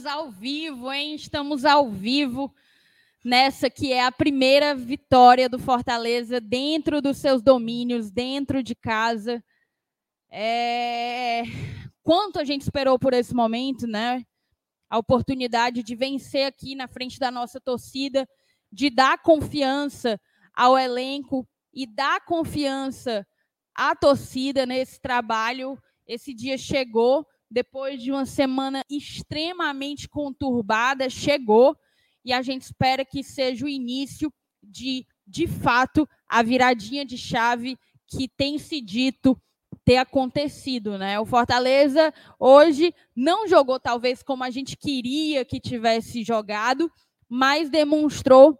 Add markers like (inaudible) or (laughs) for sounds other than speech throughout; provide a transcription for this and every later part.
Estamos ao vivo, hein? Estamos ao vivo nessa que é a primeira vitória do Fortaleza dentro dos seus domínios, dentro de casa. É... Quanto a gente esperou por esse momento, né? A oportunidade de vencer aqui na frente da nossa torcida, de dar confiança ao elenco e dar confiança à torcida nesse trabalho. Esse dia chegou depois de uma semana extremamente conturbada, chegou e a gente espera que seja o início de, de fato, a viradinha de chave que tem se dito ter acontecido, né? O Fortaleza hoje não jogou talvez como a gente queria que tivesse jogado, mas demonstrou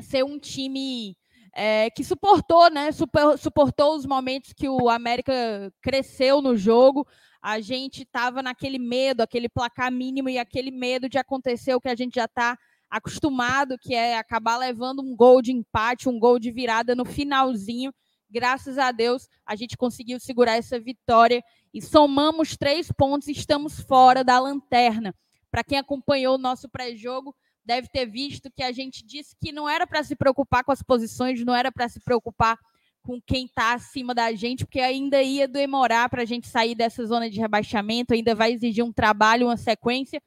ser um time é, que suportou, né? Super, suportou os momentos que o América cresceu no jogo, a gente estava naquele medo, aquele placar mínimo e aquele medo de acontecer o que a gente já está acostumado, que é acabar levando um gol de empate, um gol de virada no finalzinho. Graças a Deus, a gente conseguiu segurar essa vitória e somamos três pontos e estamos fora da lanterna. Para quem acompanhou o nosso pré-jogo, deve ter visto que a gente disse que não era para se preocupar com as posições, não era para se preocupar com quem está acima da gente, porque ainda ia demorar para a gente sair dessa zona de rebaixamento, ainda vai exigir um trabalho, uma sequência.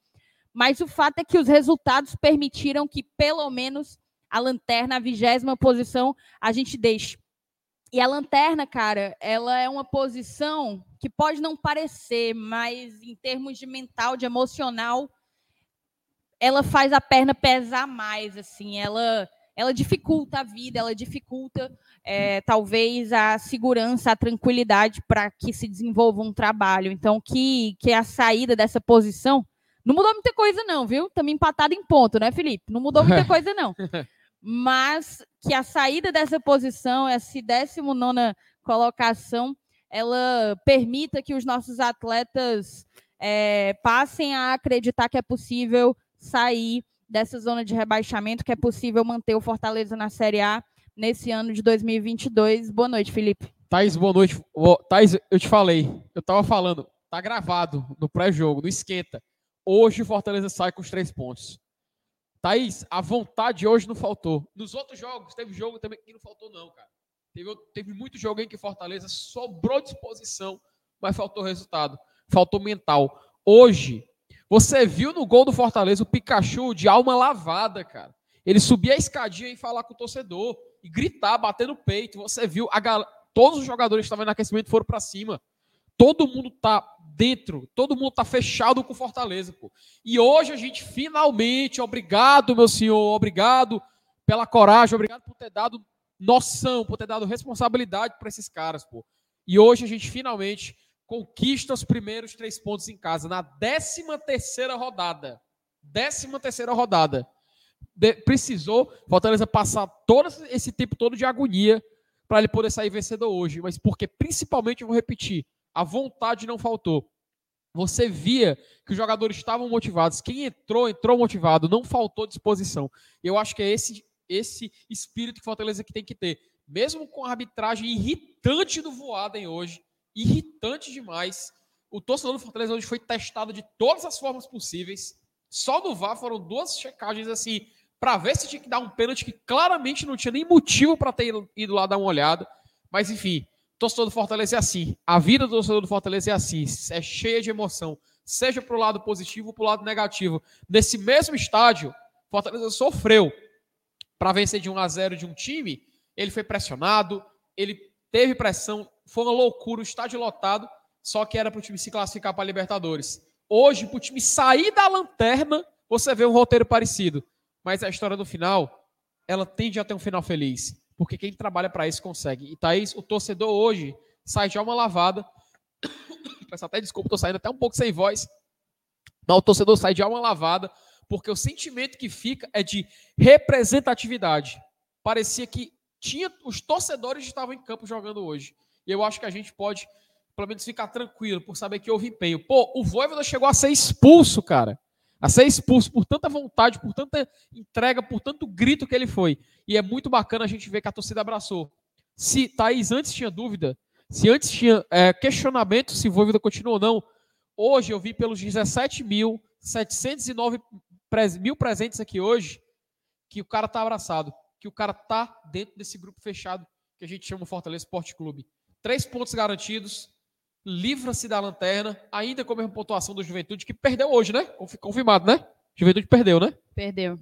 Mas o fato é que os resultados permitiram que, pelo menos, a lanterna, a vigésima posição, a gente deixe. E a lanterna, cara, ela é uma posição que pode não parecer, mas em termos de mental, de emocional, ela faz a perna pesar mais, assim, ela ela dificulta a vida, ela dificulta é, talvez a segurança, a tranquilidade para que se desenvolva um trabalho. Então, que, que a saída dessa posição não mudou muita coisa, não, viu? Estamos empatados em ponto, né, Felipe? Não mudou muita (laughs) coisa, não. Mas que a saída dessa posição, essa 19 colocação, ela permita que os nossos atletas é, passem a acreditar que é possível sair dessa zona de rebaixamento, que é possível manter o Fortaleza na Série A nesse ano de 2022. Boa noite, Felipe. Thaís, boa noite. Thaís, eu te falei, eu estava falando, tá gravado no pré-jogo, no esquenta. Hoje o Fortaleza sai com os três pontos. Thaís, a vontade hoje não faltou. Nos outros jogos, teve jogo também que não faltou, não, cara. Teve, teve muito jogo em que Fortaleza sobrou disposição, mas faltou resultado. Faltou mental. Hoje, você viu no gol do Fortaleza o Pikachu de alma lavada, cara. Ele subia a escadinha e falar com o torcedor, e gritar, bater no peito. Você viu, a gal... todos os jogadores que estavam no aquecimento foram para cima. Todo mundo tá dentro, todo mundo tá fechado com o Fortaleza, pô. E hoje a gente finalmente, obrigado, meu senhor, obrigado pela coragem, obrigado por ter dado noção, por ter dado responsabilidade para esses caras, pô. E hoje a gente finalmente conquista os primeiros três pontos em casa, na 13 terceira rodada. 13 terceira rodada. De, precisou Fortaleza passar todo esse tempo todo de agonia para ele poder sair vencedor hoje. Mas porque, principalmente, eu vou repetir, a vontade não faltou. Você via que os jogadores estavam motivados. Quem entrou, entrou motivado. Não faltou disposição. Eu acho que é esse, esse espírito que Fortaleza que tem que ter. Mesmo com a arbitragem irritante do Voaden hoje, irritante demais. O torcedor do Fortaleza hoje foi testado de todas as formas possíveis. Só no VAR foram duas checagens assim, para ver se tinha que dar um pênalti que claramente não tinha nem motivo para ter ido lá dar uma olhada. Mas enfim, torcedor do Fortaleza é assim. A vida do torcedor do Fortaleza é assim, é cheia de emoção, seja para o lado positivo ou para o lado negativo. Nesse mesmo estádio, Fortaleza sofreu para vencer de 1 a 0 de um time, ele foi pressionado, ele teve pressão, foi uma loucura, o estádio lotado, só que era para o time se classificar para a Libertadores. Hoje, para o time sair da lanterna, você vê um roteiro parecido. Mas a história do final, ela tende a ter um final feliz. Porque quem trabalha para isso consegue. E Thaís, o torcedor hoje sai já uma lavada. (coughs) Peço até desculpa, estou saindo até um pouco sem voz. Mas o torcedor sai já uma lavada, porque o sentimento que fica é de representatividade. Parecia que tinha os torcedores estavam em campo jogando hoje. E eu acho que a gente pode, pelo menos, ficar tranquilo por saber que houve empenho. Pô, o Voivoda chegou a ser expulso, cara. A ser expulso por tanta vontade, por tanta entrega, por tanto grito que ele foi. E é muito bacana a gente ver que a torcida abraçou. Se Thaís antes tinha dúvida, se antes tinha é, questionamento se o Voivoda continua ou não, hoje eu vi pelos 17 mil 709 mil presentes aqui hoje que o cara tá abraçado, que o cara tá dentro desse grupo fechado que a gente chama Fortaleza Esporte Clube. Três pontos garantidos, livra-se da lanterna, ainda com a mesma pontuação do Juventude, que perdeu hoje, né? Confirmado, né? Juventude perdeu, né? Perdeu.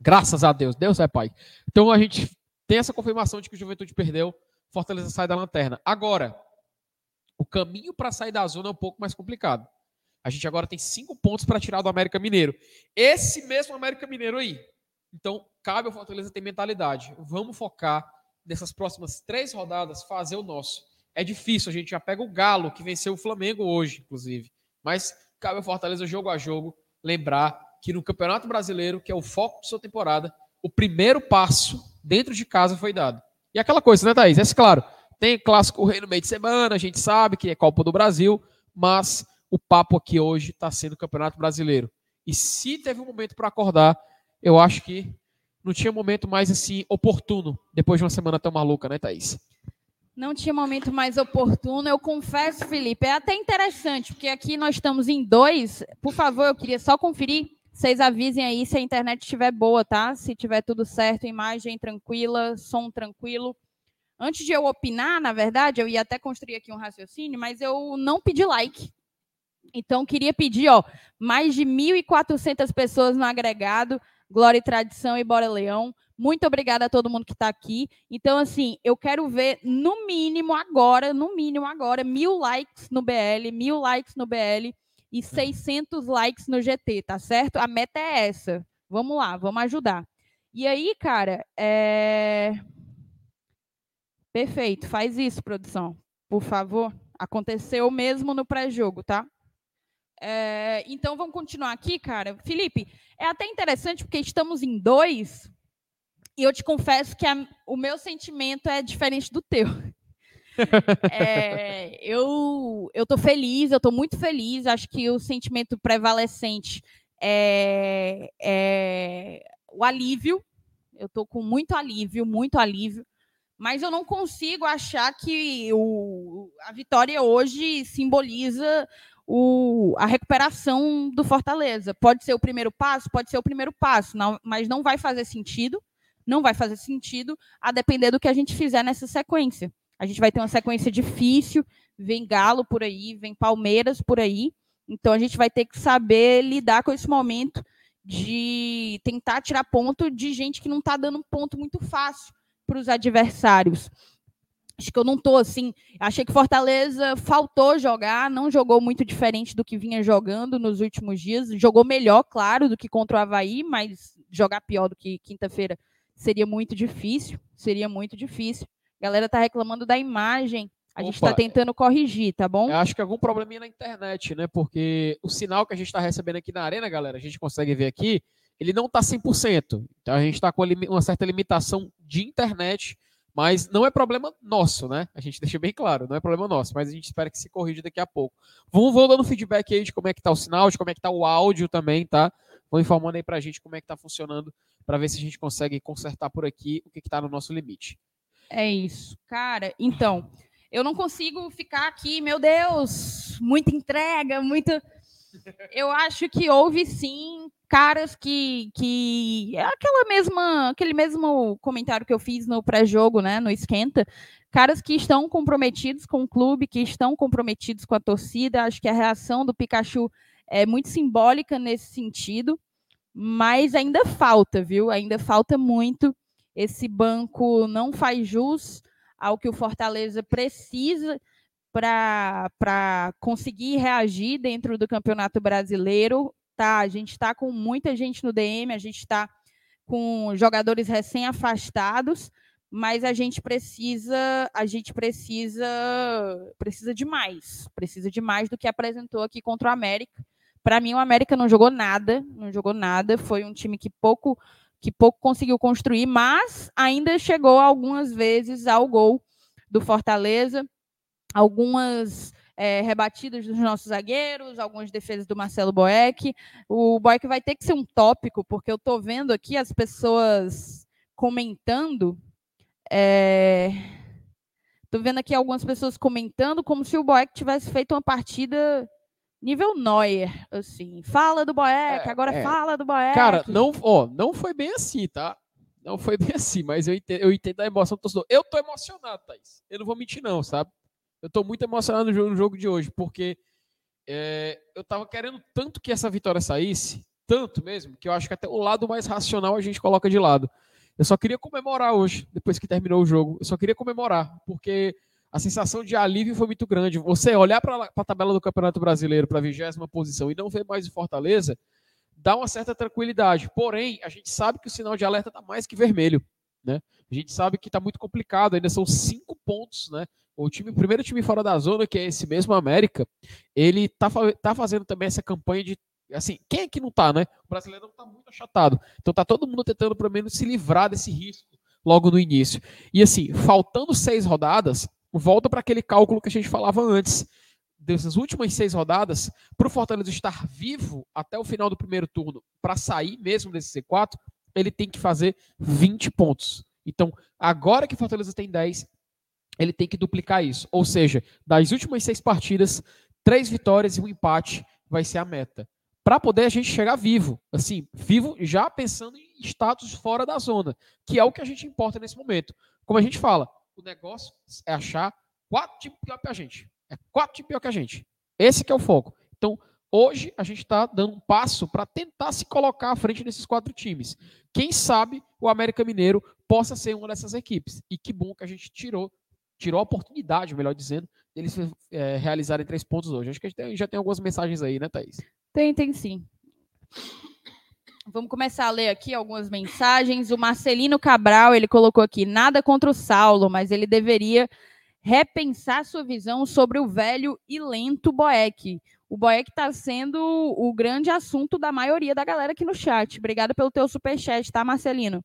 Graças a Deus. Deus é pai. Então a gente tem essa confirmação de que o Juventude perdeu, Fortaleza sai da lanterna. Agora, o caminho para sair da zona é um pouco mais complicado. A gente agora tem cinco pontos para tirar do América Mineiro. Esse mesmo América Mineiro aí. Então, cabe ao Fortaleza ter mentalidade. Vamos focar nessas próximas três rodadas, fazer o nosso. É difícil, a gente já pega o Galo, que venceu o Flamengo hoje, inclusive. Mas cabe ao Fortaleza, jogo a jogo, lembrar que no Campeonato Brasileiro, que é o foco de sua temporada, o primeiro passo dentro de casa foi dado. E aquela coisa, né, Thaís? É claro, tem clássico rei no meio de semana, a gente sabe que é Copa do Brasil, mas o papo aqui hoje está sendo o Campeonato Brasileiro. E se teve um momento para acordar, eu acho que não tinha momento mais assim oportuno depois de uma semana tão maluca, né, Thaís? Não tinha momento mais oportuno. Eu confesso, Felipe, é até interessante, porque aqui nós estamos em dois. Por favor, eu queria só conferir. Vocês avisem aí se a internet estiver boa, tá? Se tiver tudo certo, imagem tranquila, som tranquilo. Antes de eu opinar, na verdade, eu ia até construir aqui um raciocínio, mas eu não pedi like. Então, queria pedir, ó, mais de 1.400 pessoas no agregado. Glória e Tradição e Bora Leão. Muito obrigada a todo mundo que está aqui. Então, assim, eu quero ver no mínimo agora, no mínimo agora, mil likes no BL, mil likes no BL e 600 likes no GT, tá certo? A meta é essa. Vamos lá, vamos ajudar. E aí, cara, é... Perfeito, faz isso, produção, por favor. Aconteceu mesmo no pré-jogo, tá? É, então vamos continuar aqui, cara. Felipe, é até interessante porque estamos em dois e eu te confesso que a, o meu sentimento é diferente do teu. (laughs) é, eu eu tô feliz, eu tô muito feliz. Acho que o sentimento prevalecente é, é o alívio. Eu tô com muito alívio, muito alívio. Mas eu não consigo achar que o, a vitória hoje simboliza o, a recuperação do Fortaleza. Pode ser o primeiro passo, pode ser o primeiro passo, não, mas não vai fazer sentido, não vai fazer sentido a depender do que a gente fizer nessa sequência. A gente vai ter uma sequência difícil, vem Galo por aí, vem Palmeiras por aí, então a gente vai ter que saber lidar com esse momento de tentar tirar ponto de gente que não está dando ponto muito fácil para os adversários. Acho que eu não estou assim. Achei que Fortaleza faltou jogar, não jogou muito diferente do que vinha jogando nos últimos dias. Jogou melhor, claro, do que contra o Havaí, mas jogar pior do que quinta-feira seria muito difícil. Seria muito difícil. A galera tá reclamando da imagem. A Opa, gente está tentando corrigir, tá bom? Eu acho que algum probleminha na internet, né? Porque o sinal que a gente está recebendo aqui na arena, galera, a gente consegue ver aqui, ele não está 100%. Então a gente está com uma certa limitação de internet mas não é problema nosso, né? A gente (laughs) deixa bem claro, não é problema nosso, mas a gente espera que se corrija daqui a pouco. Vamos, vão dando feedback aí de como é que tá o sinal, de como é que tá o áudio também, tá? Vão informando aí pra gente como é que tá funcionando, para ver se a gente consegue consertar por aqui o que, que tá no nosso limite. É isso. Cara, então, eu não consigo ficar aqui, meu Deus, muita entrega, muita. Eu acho que houve sim caras que, que é aquela mesma, aquele mesmo comentário que eu fiz no pré-jogo, né, no esquenta, caras que estão comprometidos com o clube, que estão comprometidos com a torcida. Acho que a reação do Pikachu é muito simbólica nesse sentido, mas ainda falta, viu? Ainda falta muito. Esse banco não faz jus ao que o Fortaleza precisa para conseguir reagir dentro do Campeonato Brasileiro tá, a gente está com muita gente no DM, a gente está com jogadores recém-afastados, mas a gente precisa, a gente precisa, precisa de mais, precisa de mais do que apresentou aqui contra o América. Para mim, o América não jogou nada, não jogou nada, foi um time que pouco que pouco conseguiu construir, mas ainda chegou algumas vezes ao gol do Fortaleza, algumas é, rebatidas dos nossos zagueiros, algumas defesas do Marcelo Boeck. O Boeck vai ter que ser um tópico, porque eu estou vendo aqui as pessoas comentando. Estou é... vendo aqui algumas pessoas comentando como se o Boeck tivesse feito uma partida nível Neuer, assim. Fala do Boeck, É, agora é. fala do Boeck. Cara, não, ó, não foi bem assim, tá? Não foi (laughs) bem assim, mas eu entendo, eu entendo a emoção do torcedor. Eu tô emocionado, Thaís. Eu não vou mentir, não, sabe? Eu tô muito emocionado no jogo, de hoje, porque é, eu tava querendo tanto que essa vitória saísse, tanto mesmo, que eu acho que até o lado mais racional a gente coloca de lado. Eu só queria comemorar hoje, depois que terminou o jogo. Eu só queria comemorar, porque a sensação de alívio foi muito grande. Você olhar para a tabela do Campeonato Brasileiro, para a vigésima posição, e não ver mais o Fortaleza, dá uma certa tranquilidade. Porém, a gente sabe que o sinal de alerta está mais que vermelho. Né? A gente sabe que está muito complicado, ainda são cinco pontos. Né? O, time, o primeiro time fora da zona, que é esse mesmo América, ele está tá fazendo também essa campanha de. Assim, quem é que não tá, né? O brasileiro está muito achatado. Então tá todo mundo tentando, pelo menos, se livrar desse risco logo no início. E assim, faltando seis rodadas, volta para aquele cálculo que a gente falava antes. Dessas últimas seis rodadas, para o Fortaleza estar vivo até o final do primeiro turno, para sair mesmo desse C4, ele tem que fazer 20 pontos. Então, agora que o Fortaleza tem 10, ele tem que duplicar isso. Ou seja, das últimas seis partidas, três vitórias e um empate vai ser a meta. Para poder a gente chegar vivo, assim, vivo já pensando em status fora da zona, que é o que a gente importa nesse momento. Como a gente fala, o negócio é achar quatro times pior que a gente. É quatro times pior que a gente. Esse que é o foco. Então, hoje a gente está dando um passo para tentar se colocar à frente desses quatro times. Quem sabe o América Mineiro possa ser uma dessas equipes. E que bom que a gente tirou, tirou a oportunidade, melhor dizendo, deles é, realizarem três pontos hoje. Acho que gente já tem algumas mensagens aí, né, Thaís? Tem, tem sim. Vamos começar a ler aqui algumas mensagens. O Marcelino Cabral, ele colocou aqui, nada contra o Saulo, mas ele deveria repensar sua visão sobre o velho e lento Boeck. O Boeck está sendo o grande assunto da maioria da galera aqui no chat. Obrigada pelo teu superchat, tá, Marcelino?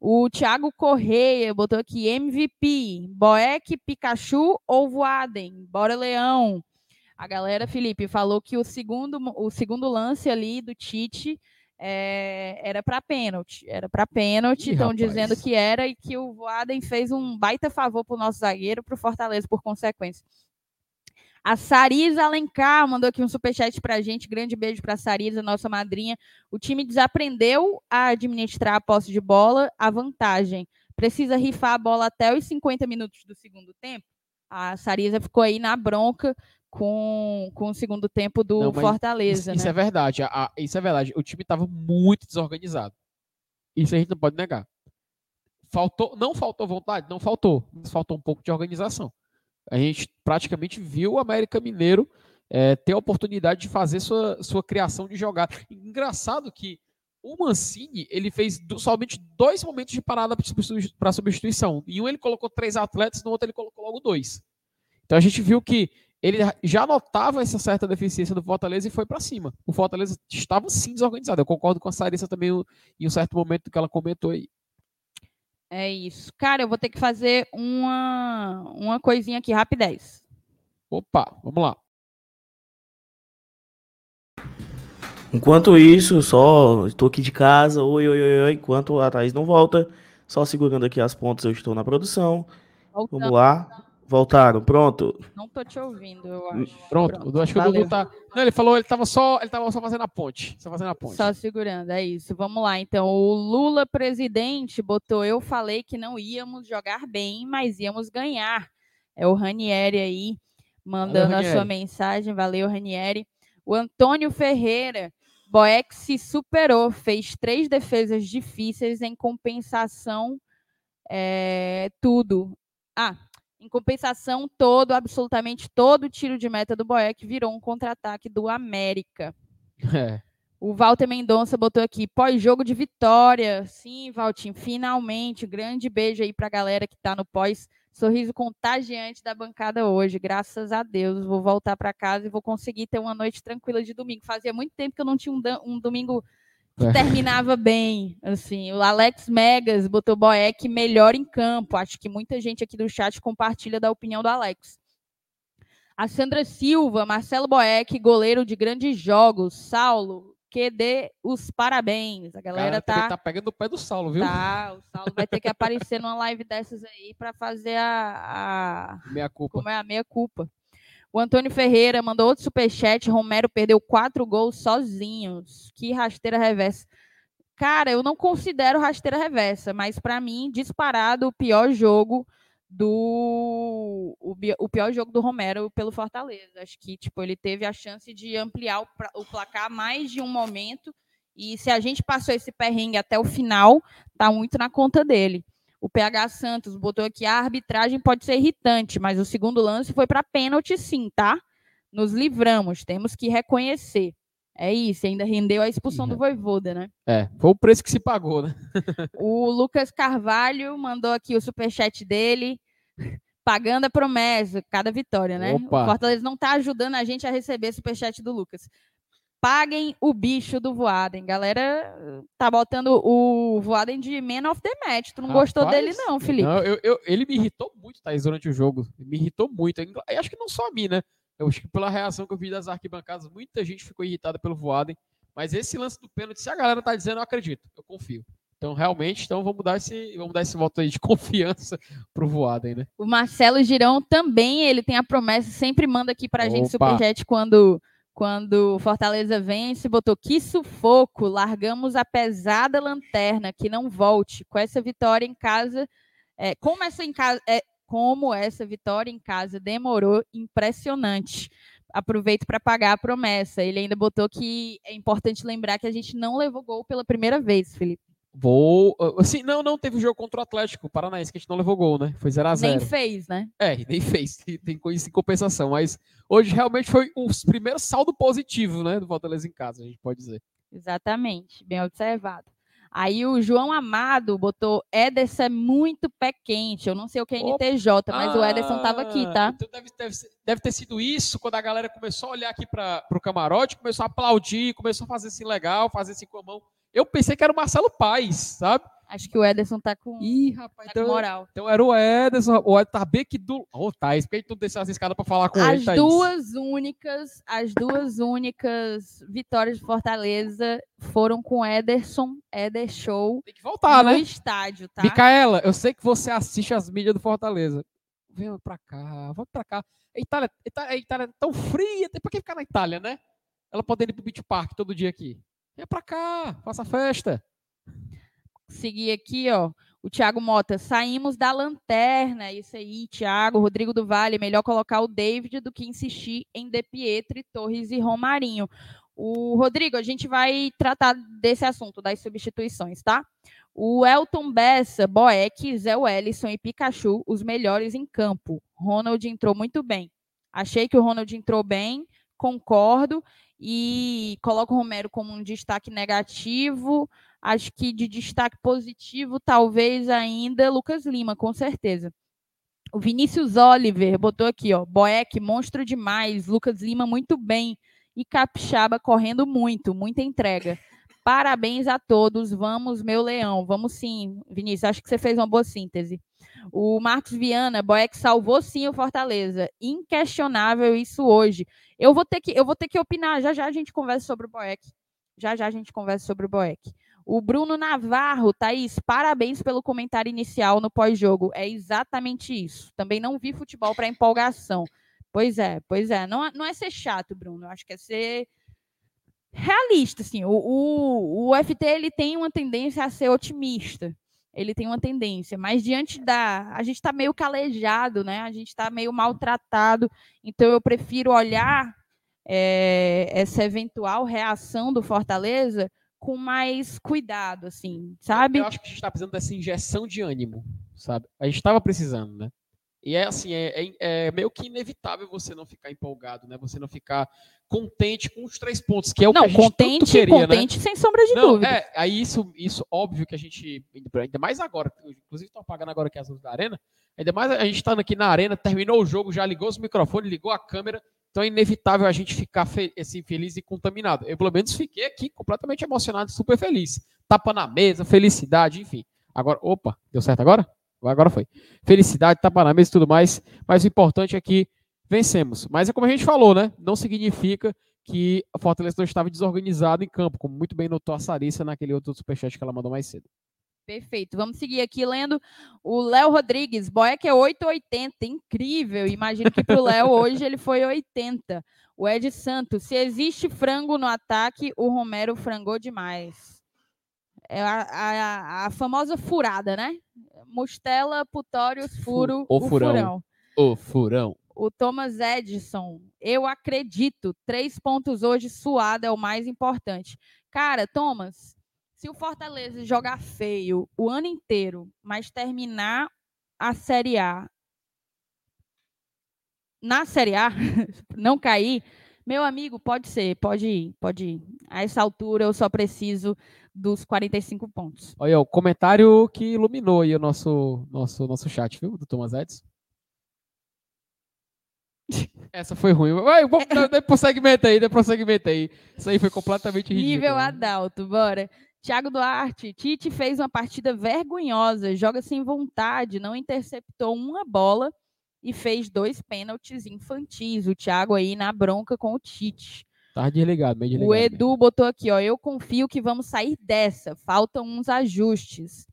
O Thiago Correia botou aqui MVP, Boeck, Pikachu ou Voaden? Bora, Leão. A galera, Felipe, falou que o segundo, o segundo lance ali do Tite é, era para pênalti. Era para pênalti, estão dizendo que era e que o Voaden fez um baita favor para o nosso zagueiro, para o Fortaleza, por consequência. A Sarisa Alencar mandou aqui um superchat para a gente. Grande beijo para a Sarisa, nossa madrinha. O time desaprendeu a administrar a posse de bola, a vantagem. Precisa rifar a bola até os 50 minutos do segundo tempo. A Sarisa ficou aí na bronca com, com o segundo tempo do Não, Fortaleza. Isso, né? isso, é verdade. A, isso é verdade. O time estava muito desorganizado. Isso a gente não pode negar. Faltou, não faltou vontade? Não faltou. Mas faltou um pouco de organização. A gente praticamente viu o América Mineiro é, ter a oportunidade de fazer sua, sua criação de jogada. Engraçado que o Mancini ele fez do, somente dois momentos de parada para substituição. Em um ele colocou três atletas, no outro ele colocou logo dois. Então a gente viu que ele já notava essa certa deficiência do Fortaleza e foi para cima. O Fortaleza estava sim desorganizado. Eu concordo com a Sarissa também em um certo momento que ela comentou aí. É isso. Cara, eu vou ter que fazer uma, uma coisinha aqui, rapidez. Opa, vamos lá. Enquanto isso, só estou aqui de casa, oi, oi, oi, oi, enquanto a Thaís não volta, só segurando aqui as pontas, eu estou na produção. Voltando. Vamos lá. Voltaram, pronto. Não tô te ouvindo, eu acho. Pronto, pronto. acho que Valeu. o Dudu tá. Não, ele falou, ele tava só, ele tava só fazendo a ponte. Só fazendo a ponte. Só segurando, é isso. Vamos lá, então. O Lula presidente botou, eu falei que não íamos jogar bem, mas íamos ganhar. É o Ranieri aí, mandando Valeu, a sua mensagem. Valeu, Ranieri. O Antônio Ferreira. Boeck se superou, fez três defesas difíceis em compensação, é, tudo. Ah, em compensação, todo, absolutamente todo tiro de meta do Boeck virou um contra-ataque do América. (laughs) É. O Walter Mendonça botou aqui, pós-jogo de vitória. Sim, Valtinho, finalmente. Grande beijo aí pra galera que tá no pós. Sorriso contagiante da bancada hoje, graças a Deus. Vou voltar para casa e vou conseguir ter uma noite tranquila de domingo. Fazia muito tempo que eu não tinha um, um domingo. Terminava bem, assim. O Alex Megas botou Boeck melhor em campo. Acho que muita gente aqui do chat compartilha da opinião do Alex. A Sandra Silva, Marcelo Boeck, goleiro de grandes jogos. Saulo, que dê os parabéns. A galera tá tá pegando o pé do Saulo, viu? Tá, o Saulo vai ter que aparecer numa live dessas aí para fazer a, a meia culpa. Como é a meia culpa. O Antônio Ferreira mandou outro superchat. Romero perdeu quatro gols sozinhos. Que rasteira reversa. Cara, eu não considero rasteira reversa, mas para mim, disparado, o pior jogo do o, pior jogo do Romero pelo Fortaleza. Acho que tipo ele teve a chance de ampliar o, placar mais de um momento e se a gente passou esse perrengue até o final, tá muito na conta dele. O PH Santos botou aqui a arbitragem pode ser irritante, mas o segundo lance foi para pênalti sim, tá? Nos livramos, temos que reconhecer. É isso, ainda rendeu a expulsão do Voivoda, né? É, foi o preço que se pagou, né? (laughs) o Lucas Carvalho mandou aqui o superchat dele, pagando a promessa, cada vitória, né? Opa. O Fortaleza não tá ajudando a gente a receber superchat do Lucas. Paguem o bicho do Voaden. Galera tá botando o Voaden de Man of the Match. Tu não Rapaz, gostou dele, não, Felipe? Não, eu, eu, ele me irritou muito, Thaís, durante o jogo. Me irritou muito. Eu acho que não só a mim, né? Eu acho que pela reação que eu vi das arquibancadas, muita gente ficou irritada pelo Voaden. Mas esse lance do pênalti, se a galera tá dizendo, eu acredito, eu confio. Então, realmente, então vamos dar esse, vamos dar esse voto aí de (laughs) confiança pro Voaden, né? O Marcelo Girão também, ele tem a promessa, sempre manda aqui pra Opa. gente superchat quando quando Fortaleza vence, botou que sufoco, largamos a pesada lanterna, que não volte. Com essa vitória em casa, é, como essa em é, como essa vitória em casa demorou, impressionante. Aproveito para pagar a promessa. Ele ainda botou que é importante lembrar que a gente não levou gol pela primeira vez, Felipe. Vou. Assim, não, não, teve jogo contra o Atlético Paranaense que a gente não levou gol, né? Foi 0x0. Nem fez, né? É, nem (laughs) fez. Tem coisa em compensação. Mas hoje realmente foi os primeiros saldo positivo, né? Do Fortaleza em casa, a gente pode dizer. Exatamente, bem observado. Aí o João Amado botou Ederson é muito pé quente. Eu não sei o que é NTJ, mas ah, o Ederson estava aqui, tá? Então deve, deve, deve, ter sido isso quando a galera começou a olhar aqui para o camarote, começou a aplaudir, começou a fazer assim legal, fazer assim com a mão. Eu pensei que era o Marcelo Paes, sabe? Acho que o Ederson tá com, Ih, rapaz, tá então, com moral. Então era o Ederson, o Ederson tá bem aqui do. Ô, oh, Thais, por que tu desceu essa escada pra falar com as ele, As duas únicas, as duas únicas vitórias de Fortaleza foram com Ederson, Eder Show. Tem que voltar, no né? estádio, tá? Micaela, eu sei que você assiste as mídias do Fortaleza. Vem pra cá, vamos pra cá. A Itália, a Itália é tão fria, tem pra que ficar na Itália, né? Ela poderia ir pro Beach Park todo dia aqui. Vem pra cá, faça festa. Seguir aqui, ó. O Thiago Mota, saímos da lanterna. Isso aí, Thiago. Rodrigo do Vale, melhor colocar o David do que insistir em De Pietri, Torres e Romarinho. O Rodrigo, a gente vai tratar desse assunto, das substituições, tá? O Elton Bessa, Boeck, Zé Wellison e Pikachu, os melhores em campo. Ronald entrou muito bem. Achei que o Ronald entrou bem, concordo e coloco o Romero como um destaque negativo. Acho que de destaque positivo, talvez ainda Lucas Lima, com certeza. O Vinícius Oliver botou aqui, ó, Boeck, monstro demais, Lucas Lima muito bem e Capixaba correndo muito, muita entrega. Parabéns a todos, vamos meu leão, vamos sim, Vinícius, acho que você fez uma boa síntese. O Marcos Viana, Boeck salvou sim o Fortaleza, inquestionável isso hoje. Eu vou ter que, eu vou ter que opinar. Já já a gente conversa sobre o Boeck. Já já a gente conversa sobre o Boeck. O Bruno Navarro, Thaís, parabéns pelo comentário inicial no pós-jogo. É exatamente isso. Também não vi futebol para empolgação. Pois é, pois é. Não, não é ser chato, Bruno. Acho que é ser realista, assim. O, o, o FT ele tem uma tendência a ser otimista. Ele tem uma tendência, mas diante da. A gente está meio calejado, né? A gente está meio maltratado. Então eu prefiro olhar é, essa eventual reação do Fortaleza com mais cuidado, assim, sabe? Eu acho que a gente está precisando dessa injeção de ânimo, sabe? A gente estava precisando, né? E é assim, é, é, é, meio que inevitável você não ficar empolgado, né? Você não ficar contente com os três pontos, que é o não, que a gente contente, tanto queria, né? contente, né? sem sombra de não, dúvida. É, aí isso, isso óbvio que a gente, ainda mais agora, inclusive estão apagando agora aqui as luzes da arena, ainda mais a gente estando aqui na arena, terminou o jogo, já ligou os microfones, ligou a câmera, então é inevitável a gente ficar fe assim, feliz e contaminado. Eu, pelo menos, fiquei aqui completamente emocionado, super feliz. Tapa na mesa, felicidade, enfim. Agora, opa, deu certo agora? Agora foi. Felicidade, tapa na mesa e tudo mais. Mas o importante é que vencemos. Mas é como a gente falou, né? Não significa que a Fortaleza não estava desorganizado em campo, como muito bem notou a Sarissa naquele outro superchat que ela mandou mais cedo. Perfeito. Vamos seguir aqui lendo o Léo Rodrigues. Boeck é 8,80. Incrível. Imagino que para o Léo (laughs) hoje ele foi 80. O Ed Santos. Se existe frango no ataque, o Romero frangou demais. É a, a, a famosa furada, né? Mostela, Putórios, furo, o, o furão. furão. O furão. O Thomas Edison. Eu acredito. Três pontos hoje, suado é o mais importante. Cara, Thomas, se o Fortaleza jogar feio o ano inteiro, mas terminar a Série A na Série A, (laughs) não cair, meu amigo, pode ser, pode ir, pode ir. A essa altura eu só preciso dos 45 pontos. Olha, o comentário que iluminou aí o nosso, nosso, nosso chat, viu, do Thomas Edson. (laughs) Essa foi ruim. Vai, vamos, dê prosseguimento aí, dê prosseguimento aí. Isso aí foi completamente ridículo. Nível adalto, bora. Tiago Duarte, Tite fez uma partida vergonhosa, joga sem vontade, não interceptou uma bola e fez dois pênaltis infantis. O Thiago aí na bronca com o Tite. Tá desligado, meio desligado. O Edu mesmo. botou aqui, ó. Eu confio que vamos sair dessa. Faltam uns ajustes.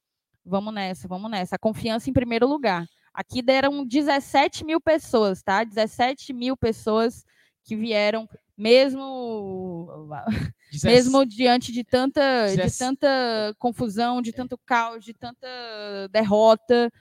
Vamos nessa, vamos nessa. A confiança em primeiro lugar. Aqui deram 17 mil pessoas, tá? 17 mil pessoas que vieram, mesmo, mesmo diante de tanta, de tanta confusão, de tanto caos, de tanta derrota.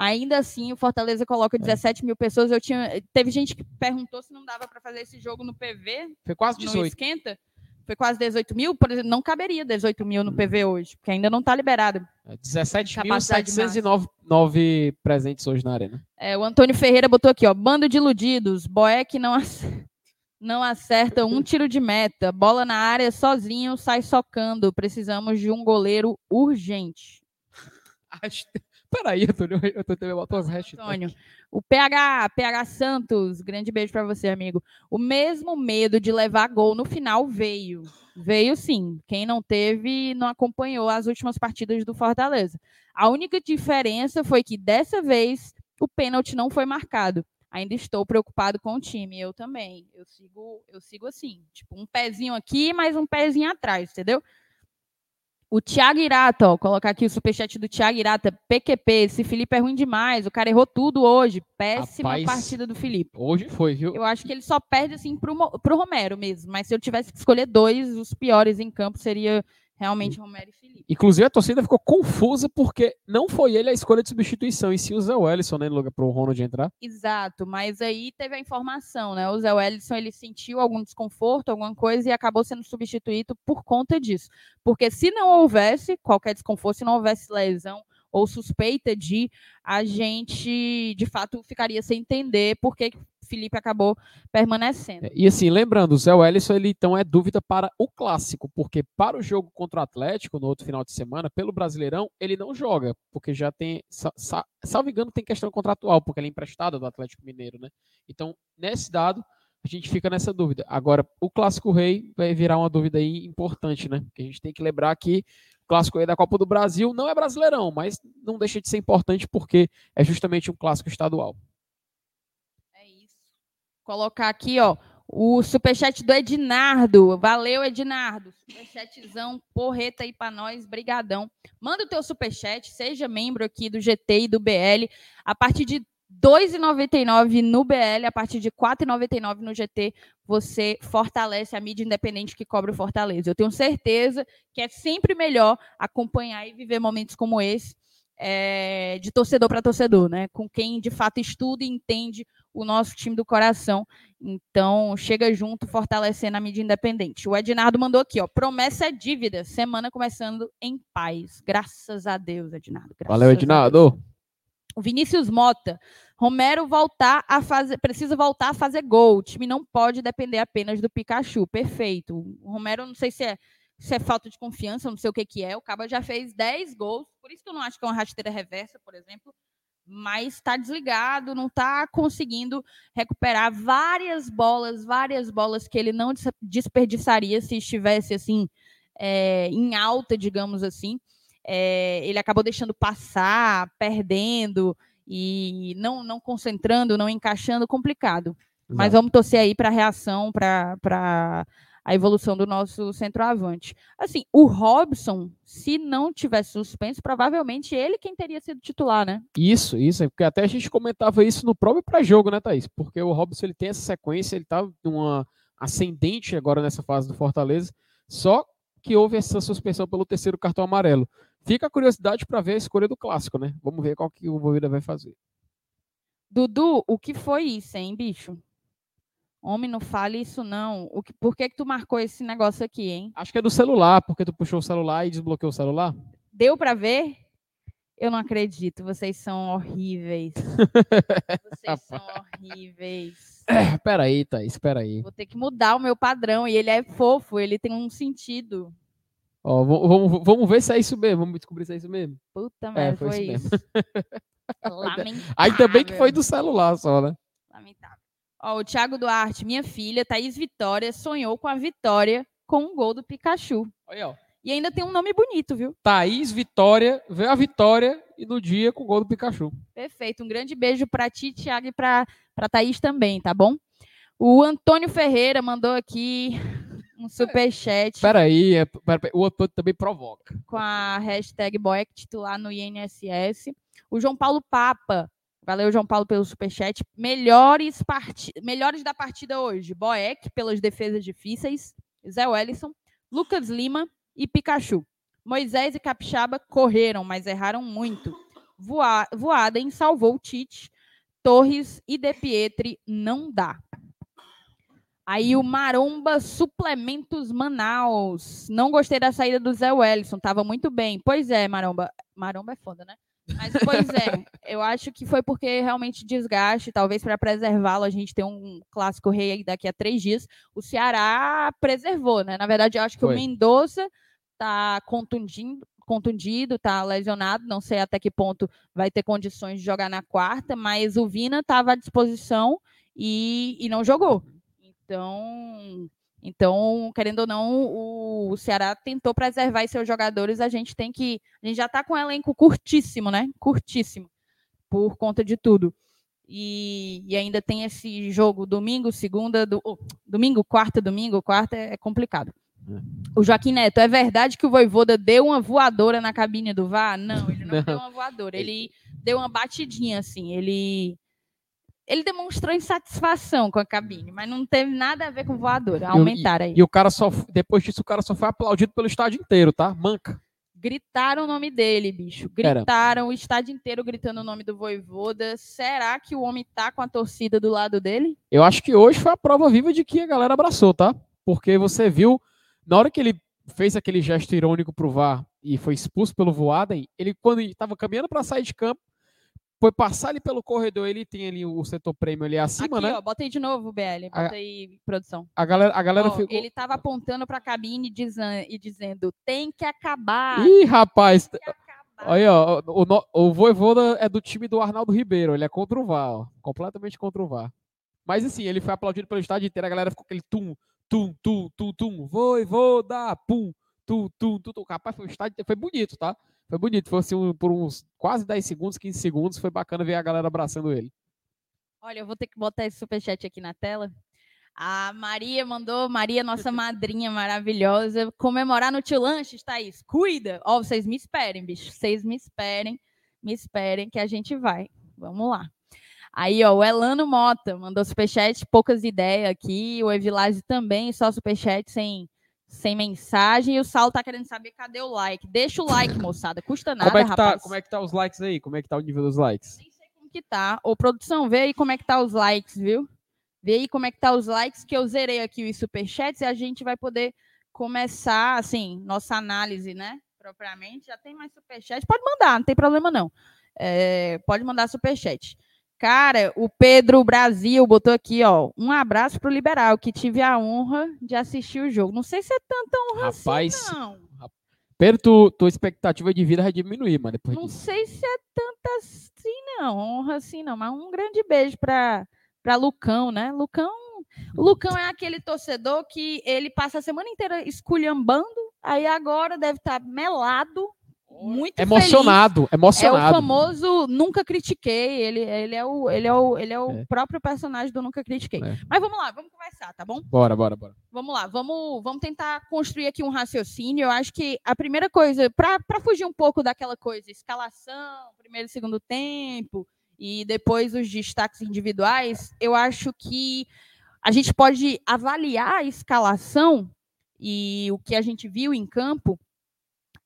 Ainda assim, o Fortaleza coloca 17 é. mil pessoas. Eu tinha, teve gente que perguntou se não dava para fazer esse jogo no PV. Foi quase 18. No esquenta. Foi quase 18 mil. Por exemplo, não caberia 18 mil no PV hoje, porque ainda não está liberado. 17.709 é, presentes hoje na arena. É, o Antônio Ferreira botou aqui, ó, bando de iludidos, Boeck não acerta, não acerta um tiro de meta, bola na área sozinho, sai socando, precisamos de um goleiro urgente. (laughs) Peraí, (laughs) Antônio, eu tô tendo botou as hashtags. Antônio, o PH, PH Santos, grande beijo para você, amigo. O mesmo medo de levar gol no final veio. Veio sim. Quem não teve, não acompanhou as últimas partidas do Fortaleza. A única diferença foi que dessa vez o pênalti não foi marcado. Ainda estou preocupado com o time. Eu também. Eu sigo, eu sigo assim, tipo um pezinho aqui, mais um pezinho atrás, entendeu? O Thiago Irata, ó, colocar aqui o superchat do Thiago Irata, PQP, esse Felipe é ruim demais, o cara errou tudo hoje, péssima Rapaz, partida do Felipe. Hoje foi, viu? Eu acho que ele só perde, assim, pro, pro Romero mesmo, mas se eu tivesse que escolher dois, os piores em campo seria realmente Romero e Felipe. Inclusive, a torcida ficou confusa porque não foi ele a escolha de substituição, e sim o Zé Wellison, né, para o Ronald entrar. Exato, mas aí teve a informação, né? O Zé Wellison, ele sentiu algum desconforto, alguma coisa, e acabou sendo substituído por conta disso. Porque se não houvesse qualquer desconforto, se não houvesse lesão ou suspeita de, a gente, de fato, ficaria sem entender por que Felipe acabou permanecendo. E assim, lembrando, o Zé Wellison, ele então é dúvida para o clássico, porque para o jogo contra o Atlético, no outro final de semana, pelo Brasileirão, ele não joga, porque já tem, salvo engano, tem questão contratual, porque ele é emprestado do Atlético Mineiro, né? Então, nesse dado, a gente fica nessa dúvida. Agora, o Clássico Rei vai virar uma dúvida aí importante, né? Que a gente tem que lembrar que Clássico Rei da Copa do Brasil não é brasileirão, mas não deixa de ser importante porque é justamente um clássico estadual colocar aqui, ó, o superchat do Ednardo. Valeu, Ednardo. Superchatzão, porreta aí para nós, brigadão. Manda o teu superchat, seja membro aqui do GT e do BL. A partir de 2,99 no BL, a partir de R$ 4,99 no GT, você fortalece a mídia independente que cobra o Fortaleza. Eu tenho certeza que é sempre melhor acompanhar e viver momentos como esse, é, de torcedor para torcedor, né? Com quem de fato estuda e entende o nosso time do coração. Então, chega junto, fortalecendo a mídia independente. O Ednardo mandou aqui, ó. Promessa é dívida. Semana começando em paz. Graças a Deus, Ednardo. Valeu, Ednardo. Vinícius Mota. Romero voltar a fazer, precisa voltar a fazer gol. O time não pode depender apenas do Pikachu. Perfeito. O Romero, não sei se é se é falta de confiança, não sei o que, que é. O Caba já fez 10 gols, por isso que eu não acho que é uma rasteira reversa, por exemplo, mas está desligado, não está conseguindo recuperar várias bolas, várias bolas que ele não desperdiçaria se estivesse assim é, em alta, digamos assim. É, ele acabou deixando passar, perdendo e não, não concentrando, não encaixando, complicado. Mas vamos torcer aí para a reação, para a evolução do nosso centroavante. Assim, o Robson, se não tivesse suspenso, provavelmente ele quem teria sido titular, né? Isso, isso, porque até a gente comentava isso no próprio pré-jogo, né, Thaís? Porque o Robson ele tem essa sequência, ele tá numa ascendente agora nessa fase do Fortaleza, só que houve essa suspensão pelo terceiro cartão amarelo. Fica a curiosidade para ver a escolha do clássico, né? Vamos ver qual que o Vovida vai fazer. Dudu, o que foi isso, hein, bicho? Homem, não fale isso não. O que, por que, que tu marcou esse negócio aqui, hein? Acho que é do celular, porque tu puxou o celular e desbloqueou o celular. Deu para ver? Eu não acredito, vocês são horríveis. (laughs) vocês são horríveis. É, peraí, Thaís, peraí. Vou ter que mudar o meu padrão. E ele é fofo, ele tem um sentido. Ó, vamos, vamos ver se é isso mesmo. Vamos descobrir se é isso mesmo. Puta é, merda, é, foi, foi isso. isso. (laughs) Lamentável. Ainda bem que foi do celular só, né? Lamentável. Ó, o Thiago Duarte, minha filha, Thaís Vitória, sonhou com a vitória com um gol do Pikachu. Olha, ó. E ainda tem um nome bonito, viu? Thaís Vitória, veio a vitória e no dia com o gol do Pikachu. Perfeito. Um grande beijo para ti, Thiago, e para Thaís também, tá bom? O Antônio Ferreira mandou aqui um superchat. Espera aí, é, o Antônio também provoca. Com a hashtag Boeck titular no INSS. O João Paulo Papa Valeu, João Paulo, pelo superchat. Melhores, part... Melhores da partida hoje. Boeck, pelas defesas difíceis. Zé Wellison, Lucas Lima e Pikachu. Moisés e Capixaba correram, mas erraram muito. Voa... Voaden salvou Tite. Torres e De Pietri não dá. Aí o Maromba Suplementos Manaus. Não gostei da saída do Zé Wellison, tava muito bem. Pois é, Maromba. Maromba é foda, né? Mas, pois é, (laughs) eu acho que foi porque realmente desgaste, talvez para preservá-lo, a gente tem um clássico rei daqui a três dias. O Ceará preservou, né? Na verdade, eu acho que foi. o Mendonça está contundindo, contundido, tá lesionado, não sei até que ponto vai ter condições de jogar na quarta, mas o Vina estava à disposição e, e não jogou. Então, então, querendo ou não, o Ceará tentou preservar seus jogadores. A gente tem que. A gente já está com um elenco curtíssimo, né? Curtíssimo, por conta de tudo. E, e ainda tem esse jogo domingo, segunda, do, oh, domingo, quarta, domingo, quarta é, é complicado. O Joaquim Neto, é verdade que o Voivoda deu uma voadora na cabine do VAR? Não, ele não, (laughs) não. deu uma voadora. Ele deu uma batidinha, assim. Ele ele demonstrou insatisfação com a cabine, mas não teve nada a ver com voador. Aumentaram aí. E, e o cara só, depois disso, o cara só foi aplaudido pelo estádio inteiro, tá? Manca. Gritaram o nome dele, bicho. Gritaram Era. o estádio inteiro gritando o nome do Voivoda. Será que o homem tá com a torcida do lado dele? Eu acho que hoje foi a prova viva de que a galera abraçou, tá? Porque você viu, na hora que ele fez aquele gesto irônico pro VAR e foi expulso pelo Voaden, ele, quando estava caminhando para sair de campo, foi passar ali pelo corredor, ele tem ali o setor prêmio ali acima, Aqui, né? ó, botei de novo, BL, botei a, produção. A galera, a galera ó, ficou... Ele tava apontando pra cabine dizendo, e dizendo, tem que acabar. Ih, rapaz, Olha, ó, o, o, o Voivoda é do time do Arnaldo Ribeiro, ele é contra o VAR, ó, completamente contra o VAR. Mas assim, ele foi aplaudido pelo estádio inteiro, a galera ficou aquele tum, tum, tum, tum, tum, Voivoda, pum, tum, tum, tum, tum. Rapaz, foi, um estádio, foi bonito, tá? Foi bonito, foi assim, por uns quase 10 segundos, 15 segundos, foi bacana ver a galera abraçando ele. Olha, eu vou ter que botar esse superchat aqui na tela. A Maria mandou, Maria, nossa madrinha maravilhosa, comemorar no tio Lanches, Thaís. Cuida! Ó, vocês me esperem, bicho. Vocês me esperem, me esperem que a gente vai. Vamos lá. Aí, ó, o Elano Mota mandou superchat, poucas ideias aqui. O Evilásio também, só superchat sem sem mensagem e o Saulo tá querendo saber cadê o like. Deixa o like, (coughs) moçada. Custa nada, como é que tá, rapaz. Como é que tá os likes aí? Como é que tá o nível dos likes? Nem sei como que tá. Ô, produção, vê aí como é que tá os likes, viu? Vê aí como é que tá os likes, que eu zerei aqui os superchats e a gente vai poder começar, assim, nossa análise, né? Propriamente. Já tem mais superchat. Pode mandar, não tem problema não. É, pode mandar superchat. Cara, o Pedro Brasil botou aqui, ó, um abraço pro Liberal, que tive a honra de assistir o jogo. Não sei se é tanta honra assim, Rapaz, assim, não. Pedro, tu, tua expectativa de vida vai diminuir, mano. Depois não disso. sei se é tanta assim, não. Honra assim, não. Mas um grande beijo pra, pra Lucão, né? Lucão. O Lucão é aquele torcedor que ele passa a semana inteira esculhambando, aí agora deve estar tá melado muito emocionado, feliz. emocionado. É o famoso nunca critiquei. Ele, ele é o, ele é o, ele é o é. próprio personagem do nunca critiquei. É. Mas vamos lá, vamos conversar, tá bom? Bora, bora, bora. Vamos lá, vamos, vamos tentar construir aqui um raciocínio. Eu acho que a primeira coisa, para fugir um pouco daquela coisa, escalação, primeiro e segundo tempo, e depois os destaques individuais, eu acho que a gente pode avaliar a escalação e o que a gente viu em campo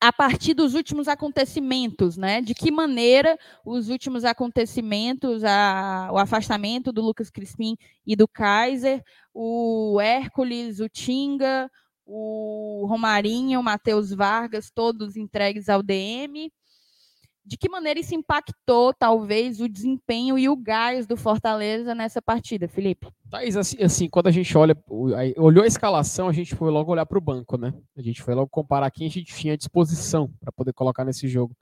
a partir dos últimos acontecimentos, né? De que maneira os últimos acontecimentos, a, o afastamento do Lucas Crispim e do Kaiser, o Hércules, o Tinga, o Romarinho, o Matheus Vargas, todos entregues ao DM, de que maneira isso impactou, talvez, o desempenho e o gás do Fortaleza nessa partida, Felipe? Thaís, assim, assim quando a gente olha, olhou a escalação, a gente foi logo olhar para o banco, né? A gente foi logo comparar quem a gente tinha à disposição para poder colocar nesse jogo.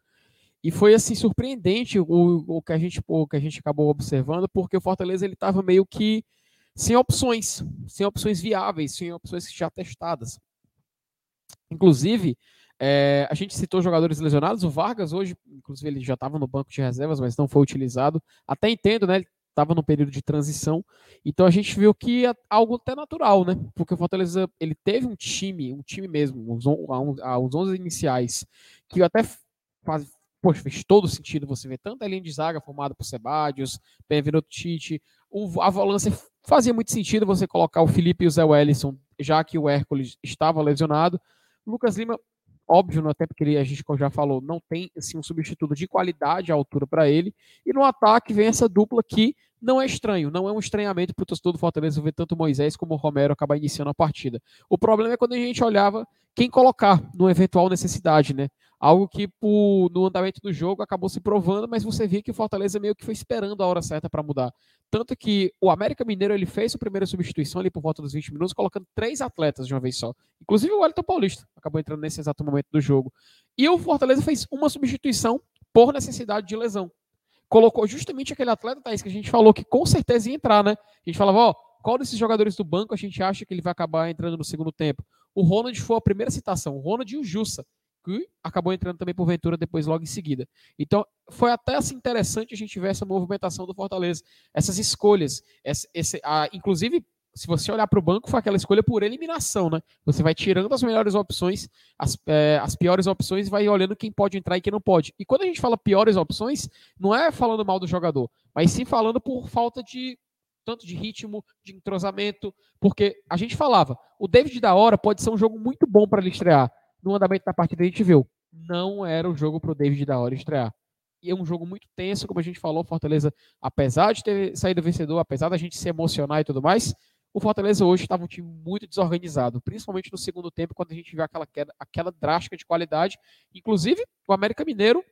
E foi assim surpreendente o, o, que a gente, o que a gente acabou observando, porque o Fortaleza ele estava meio que sem opções, sem opções viáveis, sem opções já testadas. Inclusive, é, a gente citou jogadores lesionados. O Vargas hoje, inclusive, ele já estava no banco de reservas, mas não foi utilizado. Até entendo, né? Ele estava no período de transição. Então a gente viu que é algo até natural, né? Porque o Fortaleza ele teve um time, um time mesmo, os, os 11 iniciais, que até faz, poxa, fez todo sentido você ver tanta linha de zaga formada por Sebadios, Benvenuto Tite, a volância fazia muito sentido você colocar o Felipe e o Zé Wellison, já que o Hércules estava lesionado. Lucas Lima Óbvio, até porque ele, a gente já falou, não tem assim, um substituto de qualidade à altura para ele. E no ataque vem essa dupla que não é estranho, não é um estranhamento para o torcedor do Fortaleza ver tanto Moisés como o Romero acabar iniciando a partida. O problema é quando a gente olhava quem colocar no eventual necessidade, né? Algo que por, no andamento do jogo acabou se provando, mas você via que o Fortaleza meio que foi esperando a hora certa para mudar. Tanto que o América Mineiro ele fez a primeira substituição ali por volta dos 20 minutos, colocando três atletas de uma vez só. Inclusive o Wellington Paulista acabou entrando nesse exato momento do jogo. E o Fortaleza fez uma substituição por necessidade de lesão. Colocou justamente aquele atleta, Thaís, que a gente falou que com certeza ia entrar, né? A gente falava, ó, qual desses jogadores do banco a gente acha que ele vai acabar entrando no segundo tempo? O Ronald foi a primeira citação, o Ronald e o Jussa que acabou entrando também por Ventura depois logo em seguida. Então, foi até assim interessante a gente ver essa movimentação do Fortaleza, essas escolhas, essa, esse, a, inclusive se você olhar para o banco, foi aquela escolha por eliminação, né? Você vai tirando as melhores opções, as, é, as piores opções e vai olhando quem pode entrar e quem não pode. E quando a gente fala piores opções, não é falando mal do jogador, mas sim falando por falta de tanto de ritmo, de entrosamento, porque a gente falava, o David da hora pode ser um jogo muito bom para ele estrear, no andamento da partida a gente viu, não era o jogo para o David da hora estrear. E é um jogo muito tenso, como a gente falou, Fortaleza, apesar de ter saído vencedor, apesar da gente se emocionar e tudo mais, o Fortaleza hoje estava um time muito desorganizado, principalmente no segundo tempo, quando a gente viu aquela queda, aquela drástica de qualidade. Inclusive, o América Mineiro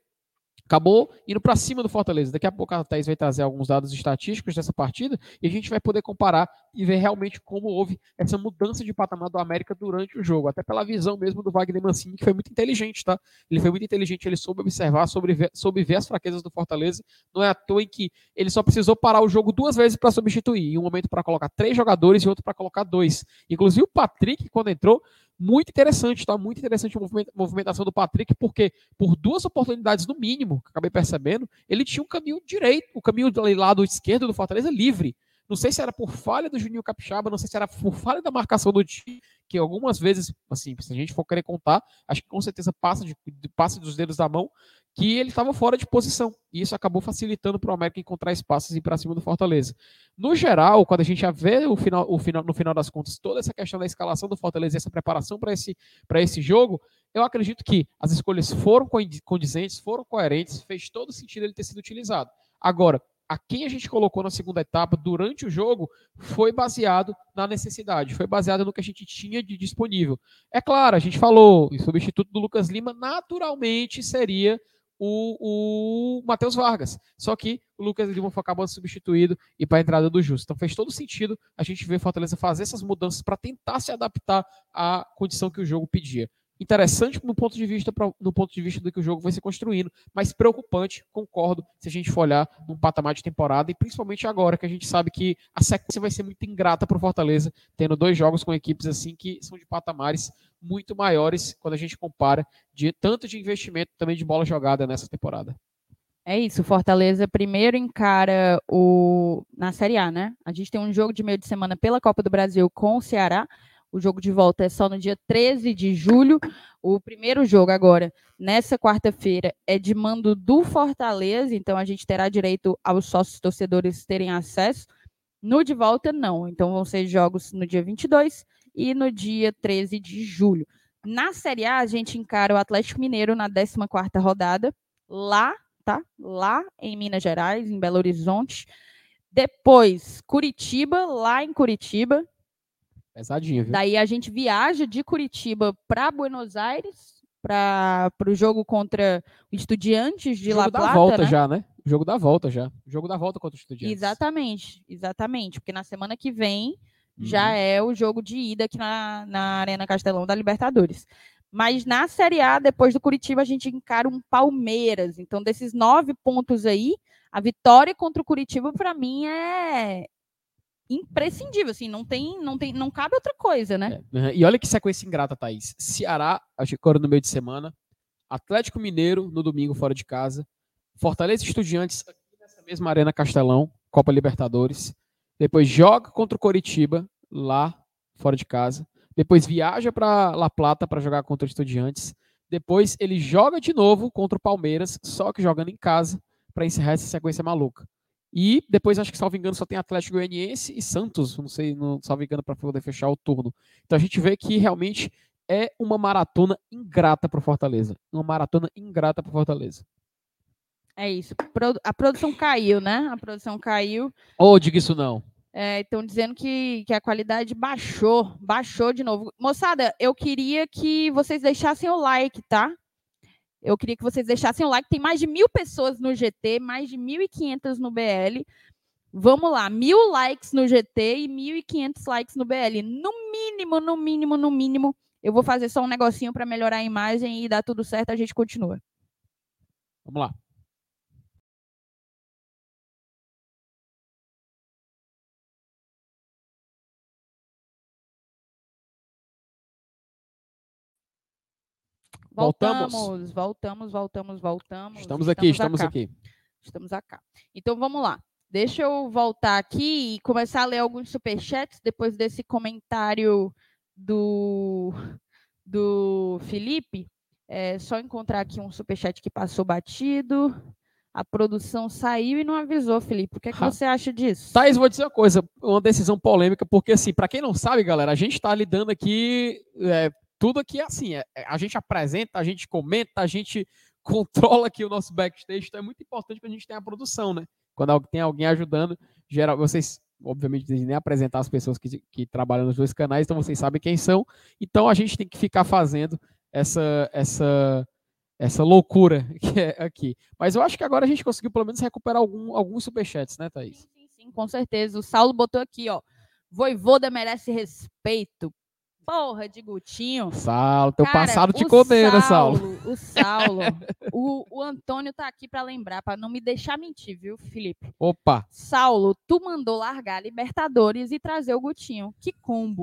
acabou indo para cima do Fortaleza. Daqui a pouco a Thaís vai trazer alguns dados estatísticos dessa partida e a gente vai poder comparar e ver realmente como houve essa mudança de patamar do América durante o jogo, até pela visão mesmo do Wagner Mancini, que foi muito inteligente, tá? Ele foi muito inteligente, ele soube observar, soube ver, soube ver as fraquezas do Fortaleza. Não é à toa em que ele só precisou parar o jogo duas vezes para substituir, em um momento para colocar três jogadores e outro para colocar dois. Inclusive o Patrick, quando entrou, muito interessante, tá? Muito interessante a movimentação do Patrick, porque por duas oportunidades no mínimo, que acabei percebendo, ele tinha um caminho direito, o caminho do lado esquerdo do Fortaleza livre. Não sei se era por falha do Juninho Capixaba, não sei se era por falha da marcação do time, que algumas vezes, assim, se a gente for querer contar, acho que com certeza passa, de, passa dos dedos da mão, que ele estava fora de posição. E isso acabou facilitando para o América encontrar espaços e ir para cima do Fortaleza. No geral, quando a gente já vê o final, o final, no final das contas toda essa questão da escalação do Fortaleza e essa preparação para esse, esse jogo, eu acredito que as escolhas foram condizentes, foram coerentes, fez todo sentido ele ter sido utilizado. Agora, a quem a gente colocou na segunda etapa durante o jogo foi baseado na necessidade, foi baseado no que a gente tinha de disponível. É claro, a gente falou, o substituto do Lucas Lima naturalmente seria o, o Matheus Vargas. Só que o Lucas Lima foi acabando substituído e para a entrada do Justo. Então fez todo sentido a gente ver Fortaleza fazer essas mudanças para tentar se adaptar à condição que o jogo pedia. Interessante no ponto de vista no ponto de vista do que o jogo vai se construindo, mas preocupante, concordo, se a gente for olhar num patamar de temporada e principalmente agora que a gente sabe que a sequência vai ser muito ingrata para o Fortaleza, tendo dois jogos com equipes assim que são de patamares muito maiores quando a gente compara de tanto de investimento também de bola jogada nessa temporada. É isso, Fortaleza primeiro encara o na Série A, né? A gente tem um jogo de meio de semana pela Copa do Brasil com o Ceará. O jogo de volta é só no dia 13 de julho. O primeiro jogo agora, nessa quarta-feira, é de mando do Fortaleza, então a gente terá direito aos sócios torcedores terem acesso. No de volta, não. Então vão ser jogos no dia 22 e no dia 13 de julho. Na Série A, a gente encara o Atlético Mineiro na 14ª rodada, lá, tá? Lá em Minas Gerais, em Belo Horizonte. Depois, Curitiba, lá em Curitiba. Pesadinho, viu? Daí a gente viaja de Curitiba para Buenos Aires para o jogo contra o Estudiantes de jogo La Plata, da volta né? já, né? Jogo da volta já. Jogo da volta contra o Estudiantes. Exatamente, exatamente. Porque na semana que vem já Uhum. é o jogo de ida aqui na, na Arena Castelão da Libertadores. Mas na Série A, depois do Curitiba, a gente encara um Palmeiras. Então, desses nove pontos aí, a vitória contra o Curitiba, para mim, é imprescindível. Assim, não tem, não tem, não cabe outra coisa, né? É, uhum. E olha que sequência ingrata, Thaís. Ceará, acho que agora no meio de semana. Atlético Mineiro no domingo fora de casa. Fortaleza Estudiantes aqui nessa mesma Arena Castelão, Copa Libertadores. Depois joga contra o Coritiba lá fora de casa. Depois viaja para La Plata para jogar contra o Estudiantes. Depois ele joga de novo contra o Palmeiras, só que jogando em casa para encerrar essa sequência maluca. E depois, acho que, salvo engano, só tem Atlético Goianiense e Santos, não sei, não, salvo engano, para poder fechar o turno. Então a gente vê que realmente é uma maratona ingrata para o Fortaleza. Uma maratona ingrata para o Fortaleza. É isso. A produção caiu, né? A produção caiu. Ô, diga isso não. Estão dizendo que, que a qualidade baixou, baixou de novo. Moçada, eu queria que vocês deixassem o like, tá? Eu queria que vocês deixassem o like. Tem mais de mil pessoas no GT, mais de 1.500 no BL. Vamos lá, mil likes no GT e 1.500 likes no BL. No mínimo, no mínimo, no mínimo. Eu vou fazer só um negocinho para melhorar a imagem e dar tudo certo. A gente continua. Vamos lá. Voltamos. Voltamos, voltamos, voltamos, voltamos. Estamos aqui, estamos acá. aqui. Estamos acá. Então vamos lá. Deixa eu voltar aqui e começar a ler alguns superchats depois desse comentário do, do Felipe. É só encontrar aqui um superchat que passou batido. A produção saiu e não avisou, Felipe. O que, é que você acha disso? Thaís, vou dizer uma coisa, uma decisão polêmica, porque assim, para quem não sabe, galera, a gente está lidando aqui, é, tudo aqui é assim, é, é, a gente apresenta, a gente comenta, a gente (laughs) controla aqui o nosso backstage, então é muito importante para a gente ter a produção, né? Quando tem alguém ajudando, geral, vocês, obviamente, nem apresentar as pessoas que, que trabalham nos dois canais, então vocês sabem quem são, então a gente tem que ficar fazendo essa, essa, essa loucura (laughs) que é aqui. Mas eu acho que agora a gente conseguiu pelo menos recuperar algum, alguns superchats, né, Thaís? Sim, sim, sim, com certeza. O Saulo botou aqui, ó. Voivoda merece respeito. Porra de Gutinho. Saulo, teu Cara, passado te o condena, Saulo. O Saulo. o, o Antônio tá aqui para lembrar, para não me deixar mentir, viu, Felipe? Opa, Saulo, tu mandou largar a Libertadores e trazer o Gutinho. Que combo.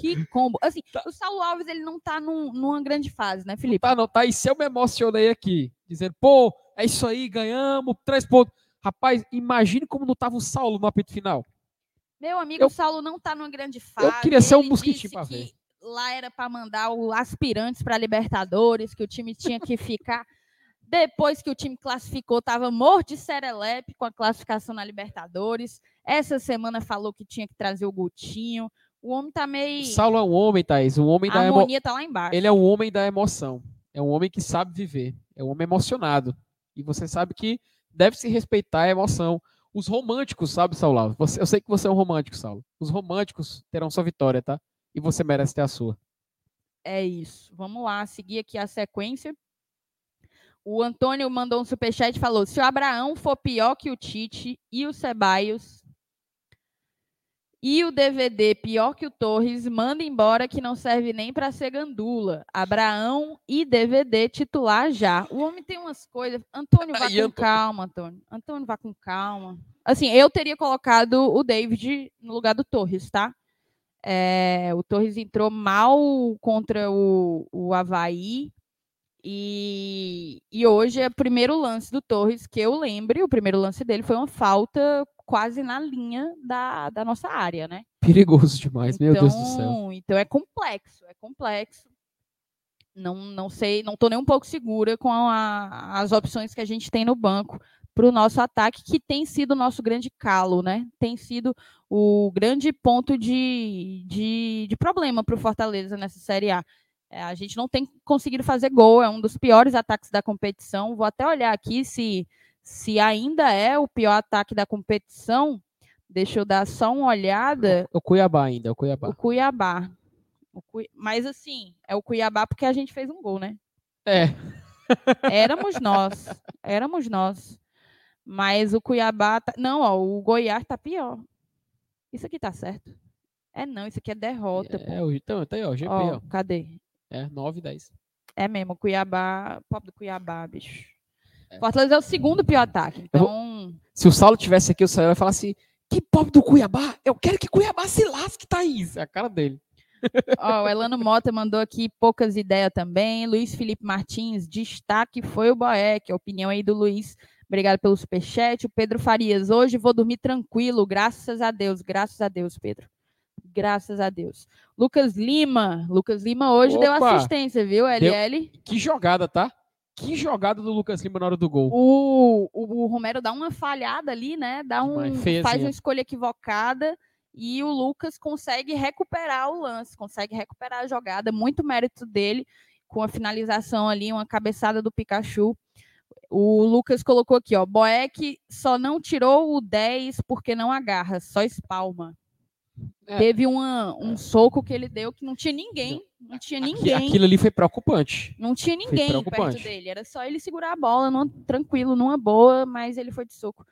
Que combo. Assim, o Saulo Alves, ele não tá num- numa grande fase, né, Felipe? tá não, tá aí, se eu me emocionei aqui, dizendo, pô, é isso aí, ganhamos, três pontos. Rapaz, imagine como não tava o Saulo no apito final. Meu amigo, Eu- o Saulo não tá numa grande fase. queria ser um mosquitinho pra ver. Lá era para mandar o aspirantes para Libertadores, que o time tinha que ficar. Depois que o time classificou, estava morto de serelepe com a classificação na Libertadores. Essa semana falou que tinha que trazer o Gutinho. O homem tá O meio. Saulo é um homem, Thaís, um homem A da emo... harmonia tá lá embaixo. Ele é um homem da emoção. É um homem que sabe viver. É um homem emocionado. E você sabe que deve se respeitar a emoção. Os românticos, sabe, Saulo? Você, eu sei que você é um romântico, Saulo. Os românticos terão sua vitória, tá? E você merece ter a sua. É isso. Vamos lá, seguir aqui a sequência. O Antônio mandou um superchat e falou: se o Abraão for pior que o Tite e o Ceballos e o DVD pior que o Torres, manda embora que não serve nem para ser gandula. Abraão e DVD titular já. O homem tem umas coisas. Antônio, vá (laughs) com Antônio. calma, Antônio. Antônio, vá com calma. Assim, eu teria colocado o David no lugar do Torres, tá? É, o Torres entrou mal contra o, o Havaí. E, e hoje é o primeiro lance do Torres que eu lembre. O primeiro lance dele foi uma falta quase na linha da, da nossa área, né? Perigoso demais, então, meu Deus do céu. Então, então é complexo, é complexo. Não, não sei, não estou nem um pouco segura com a, as opções que a gente tem no banco para o nosso ataque, que tem sido o nosso grande calo, né? Tem sido o grande ponto de, de, de problema para o Fortaleza nessa Série A. É, a gente não tem conseguido fazer gol, é um dos piores ataques da competição. Vou até olhar aqui se, se ainda é o pior ataque da competição. Deixa eu dar só uma olhada. O Cuiabá ainda, o Cuiabá. O Cuiabá. O Cui... Mas assim, é o Cuiabá porque a gente fez um gol, né? É. Éramos nós. Éramos nós. Mas o Cuiabá. Tá... Não, ó, o Goiás tá pior. Isso aqui tá certo. É não, isso aqui é derrota. É, pô. então, tá aí, ó, GP, ó, ó. Cadê? É, 9 10. É mesmo, Cuiabá, pobre do Cuiabá, bicho. É. Fortaleza é o segundo pior ataque. Então. Vou... Se o Saulo tivesse aqui, o Saulo ia falar assim: que pobre do Cuiabá? Eu quero que Cuiabá se lasque, Thaís. É a cara dele. (laughs) Ó, o Elano Mota mandou aqui poucas ideias também. Luiz Felipe Martins, destaque foi o Boeck. A opinião aí do Luiz Obrigado pelo superchat. O Pedro Farias, hoje vou dormir tranquilo, graças a Deus. Graças a Deus, Pedro. Graças a Deus. Lucas Lima. Lucas Lima hoje Opa. deu assistência, viu, LL? Deu... Que jogada, tá? Que jogada do Lucas Lima na hora do gol. O, o, o Romero dá uma falhada ali, né? Dá um, faz uma escolha equivocada e o Lucas consegue recuperar o lance, consegue recuperar a jogada. Muito mérito dele com a finalização ali, uma cabeçada do Pikachu. O Lucas colocou aqui, ó. Boeck só não tirou o 10 porque não agarra, só espalma. É. Teve uma, um soco que ele deu que não tinha ninguém. Não tinha ninguém. Aquilo ali foi preocupante. Não tinha ninguém perto dele. Era só ele segurar a bola, numa, tranquilo, numa boa, mas ele foi de soco.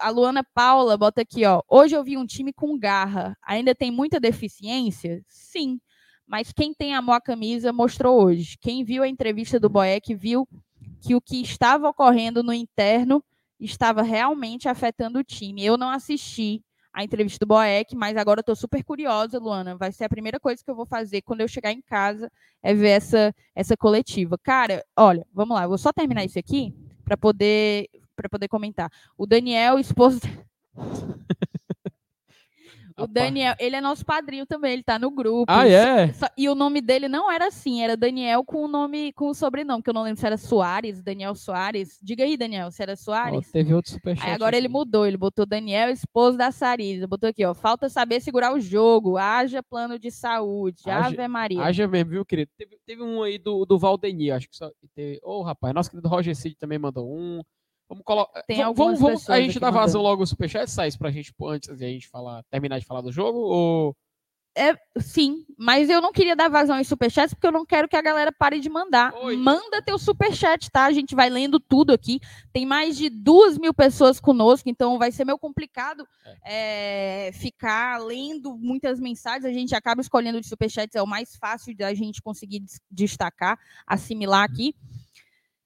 A Luana Paula bota aqui, ó. Hoje eu vi um time com garra. Ainda tem muita deficiência? Sim. Mas quem tem amor à camisa mostrou hoje. Quem viu a entrevista do Boeck viu que o que estava ocorrendo no interno estava realmente afetando o time. Eu não assisti a entrevista do Boeck, mas agora estou super curiosa, Luana. Vai ser a primeira coisa que eu vou fazer quando eu chegar em casa é ver essa, essa coletiva. Cara, olha, vamos lá, eu vou só terminar isso aqui para poder para poder comentar. O Daniel, esposo (laughs) O Daniel, ele é nosso padrinho também, ele tá no grupo. Ah, é? e o nome dele não era assim, era Daniel com o nome, com o sobrenome, que eu não lembro se era Soares, Daniel Soares. Diga aí, Daniel, se era Soares. Oh, teve outro superchat. Aí agora assim. ele mudou, ele botou Daniel, esposo da Sarisa. Botou aqui, ó, falta saber segurar o jogo, haja plano de saúde, haja, Ave Maria. Haja mesmo, viu, querido? Teve, teve um aí do, do Valdenir, acho que só. Ô, oh, rapaz, nosso querido Roger Cid também mandou um. Vamos colocar. Tem vamos, vamos a gente dá vazão logo o superchat, Sais, pra gente, antes de a gente falar, terminar de falar do jogo? Ou. É, sim, mas eu não queria dar vazão em superchat porque eu não quero que a galera pare de mandar. Oi. Manda teu superchat, tá? A gente vai lendo tudo aqui. Tem mais de duas mil pessoas conosco, então vai ser meio complicado é. É, ficar lendo muitas mensagens. A gente acaba escolhendo de superchats, é o mais fácil da gente conseguir destacar, assimilar aqui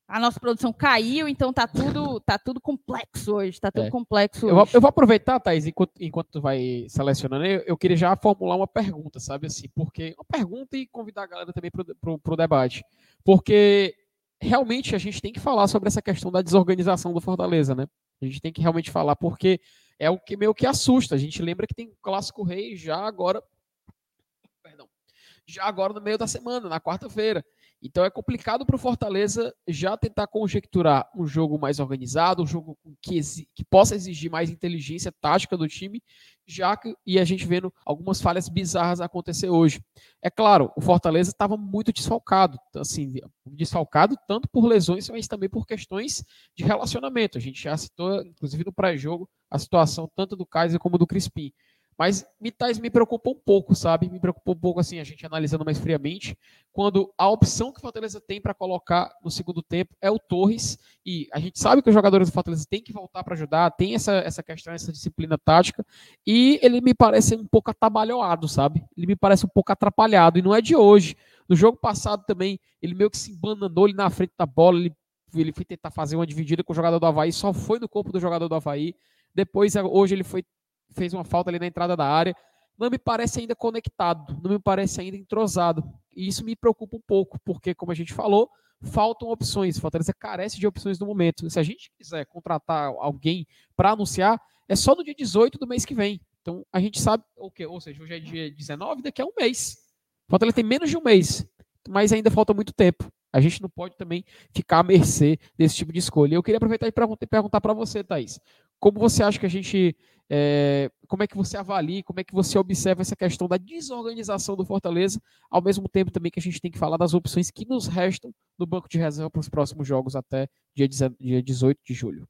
a nossa produção caiu, então tá tudo, tá tudo complexo hoje, tá tudo é. complexo eu vou, eu vou, aproveitar, Thaís, enquanto, enquanto tu vai selecionando, eu, eu, queria já formular uma pergunta, sabe assim, porque uma pergunta e convidar a galera também para o debate, porque realmente a gente tem que falar sobre essa questão da desorganização do Fortaleza, né? A gente tem que realmente falar, porque é o que meio que assusta. A gente lembra que tem Clássico Rei já agora, perdão, já agora no meio da semana, na quarta-feira. Então é complicado para o Fortaleza já tentar conjecturar um jogo mais organizado, um jogo que, que, possa exigir mais inteligência tática do time, já que e a gente vendo algumas falhas bizarras acontecer hoje. É claro, o Fortaleza estava muito desfalcado, assim, desfalcado tanto por lesões, mas também por questões de relacionamento. A gente já citou, inclusive no pré-jogo, a situação tanto do Kaiser como do Crispim. Mas Mitais me preocupou um pouco, sabe? Me preocupou um pouco, assim, a gente analisando mais friamente, quando a opção que o Fortaleza tem para colocar no segundo tempo é o Torres, e a gente sabe que os jogadores do Fortaleza têm que voltar para ajudar, tem essa, essa questão, essa disciplina tática, e ele me parece um pouco atabalhoado, sabe? Ele me parece um pouco atrapalhado, e não é de hoje. No jogo passado também, ele meio que se embananou ali na frente da bola, ele, ele foi tentar fazer uma dividida com o jogador do Havaí, só foi no corpo do jogador do Havaí. Depois, hoje, ele foi fez uma falta ali na entrada da área. não me parece ainda conectado, não me parece ainda entrosado. E isso me preocupa um pouco, porque, como a gente falou, faltam opções. Fortaleza carece de opções no momento. Se a gente quiser contratar alguém para anunciar, é só no dia 18 do mês que vem. Então, a gente sabe o quê? Ou seja, hoje é dia 19, daqui a um mês. Fortaleza tem menos de um mês, mas ainda falta muito tempo. A gente não pode também ficar à mercê desse tipo de escolha. Eu queria aproveitar e perguntar para você, Thaís. Como você acha que a gente. É, como é que você avalia, como é que você observa essa questão da desorganização do Fortaleza, ao mesmo tempo também que a gente tem que falar das opções que nos restam no banco de reserva para os próximos jogos até dia 18 de julho?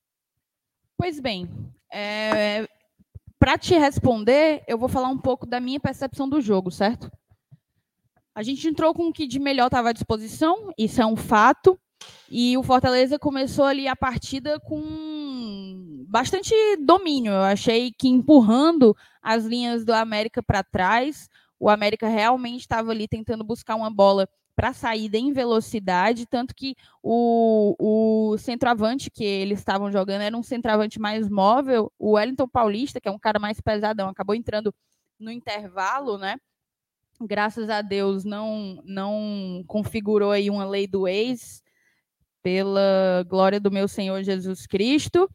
Pois bem, é, para te responder, eu vou falar um pouco da minha percepção do jogo, certo? A gente entrou com o que de melhor estava à disposição, isso é um fato. E o Fortaleza começou ali a partida com bastante domínio. Eu achei que empurrando as linhas do América para trás, o América realmente estava ali tentando buscar uma bola para saída em velocidade, tanto que o, o centroavante que eles estavam jogando era um centroavante mais móvel. O Wellington Paulista, que é um cara mais pesadão, acabou entrando no intervalo, né? graças a Deus, não, não configurou aí uma lei do ex, pela glória do meu Senhor Jesus Cristo,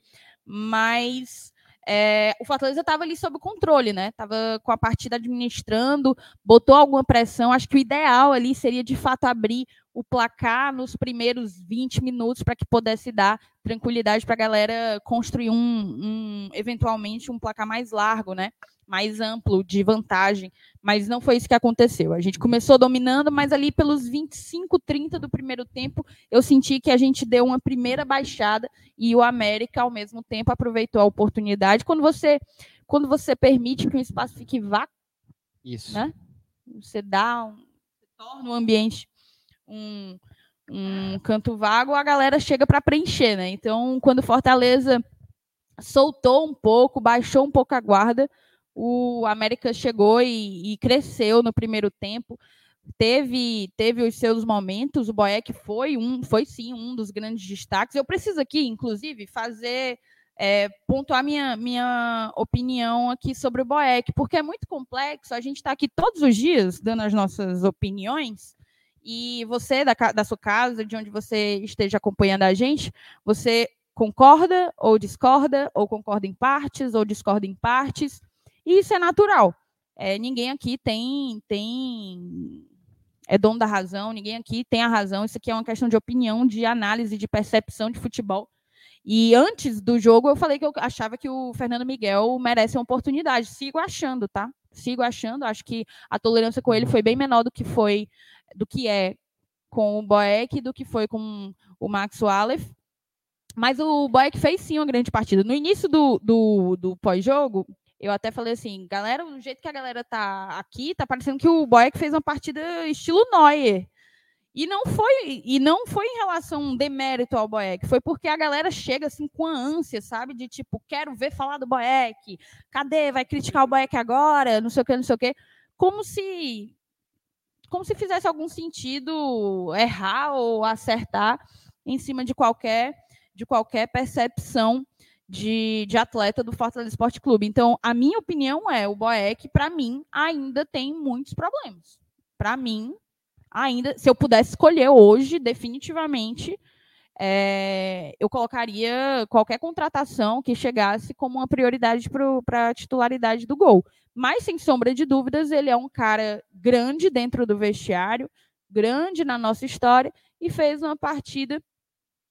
mas é, o Fortaleza estava ali sob controle, né? Estava com a partida administrando, botou alguma pressão. Acho que o ideal ali seria de fato abrir o placar nos primeiros 20 minutos para que pudesse dar tranquilidade para a galera construir um, um, eventualmente um placar mais largo, né? Mais amplo de vantagem, mas não foi isso que aconteceu. A gente começou dominando, mas ali pelos 25, 30 do primeiro tempo, eu senti que a gente deu uma primeira baixada e o América ao mesmo tempo aproveitou a oportunidade. Quando você quando você permite que o espaço fique vácuo, isso. Né? Você dá um, você torna o ambiente um, um canto vago, a galera chega para preencher, né? Então, quando Fortaleza soltou um pouco, baixou um pouco a guarda, o América chegou e, e, cresceu no primeiro tempo. Teve, teve os seus momentos. O Boeck foi um, foi sim um dos grandes destaques. Eu preciso aqui, inclusive, fazer é, pontuar minha, minha opinião aqui sobre o Boeck, porque é muito complexo. A gente está aqui todos os dias dando as nossas opiniões. E você, da, da sua casa, de onde você esteja acompanhando a gente, você concorda ou discorda, ou concorda em partes, ou discorda em partes. E isso é natural. É, ninguém aqui tem, tem é dono da razão, ninguém aqui tem a razão. Isso aqui é uma questão de opinião, de análise, de percepção de futebol. E antes do jogo, eu falei que eu achava que o Fernando Miguel merece uma oportunidade. Sigo achando, tá? Sigo achando. Acho que a tolerância com ele foi bem menor do que foi, do que é com o Boeck, do que foi com o Max Wallace. Mas o Boeck fez sim uma grande partida. No início do, do, do pós-jogo, eu até falei assim, galera, do jeito que a galera tá aqui, tá parecendo que o Boeck fez uma partida estilo Neuer. E não foi, e não foi em relação demérito ao Boeck, foi porque a galera chega assim com a ânsia, sabe? De tipo, quero ver falar do Boeck, cadê? Vai criticar o Boeck agora, não sei o que, não sei o que. Como se como se fizesse algum sentido errar ou acertar em cima de qualquer de qualquer percepção de, de atleta do Fortaleza Esporte Clube. Então, a minha opinião é, o Boeck, para mim, ainda tem muitos problemas. Para mim, ainda, se eu pudesse escolher hoje, definitivamente, é, eu colocaria qualquer contratação que chegasse como uma prioridade para a titularidade do gol. Mas, sem sombra de dúvidas, ele é um cara grande dentro do vestiário, grande na nossa história, e fez uma partida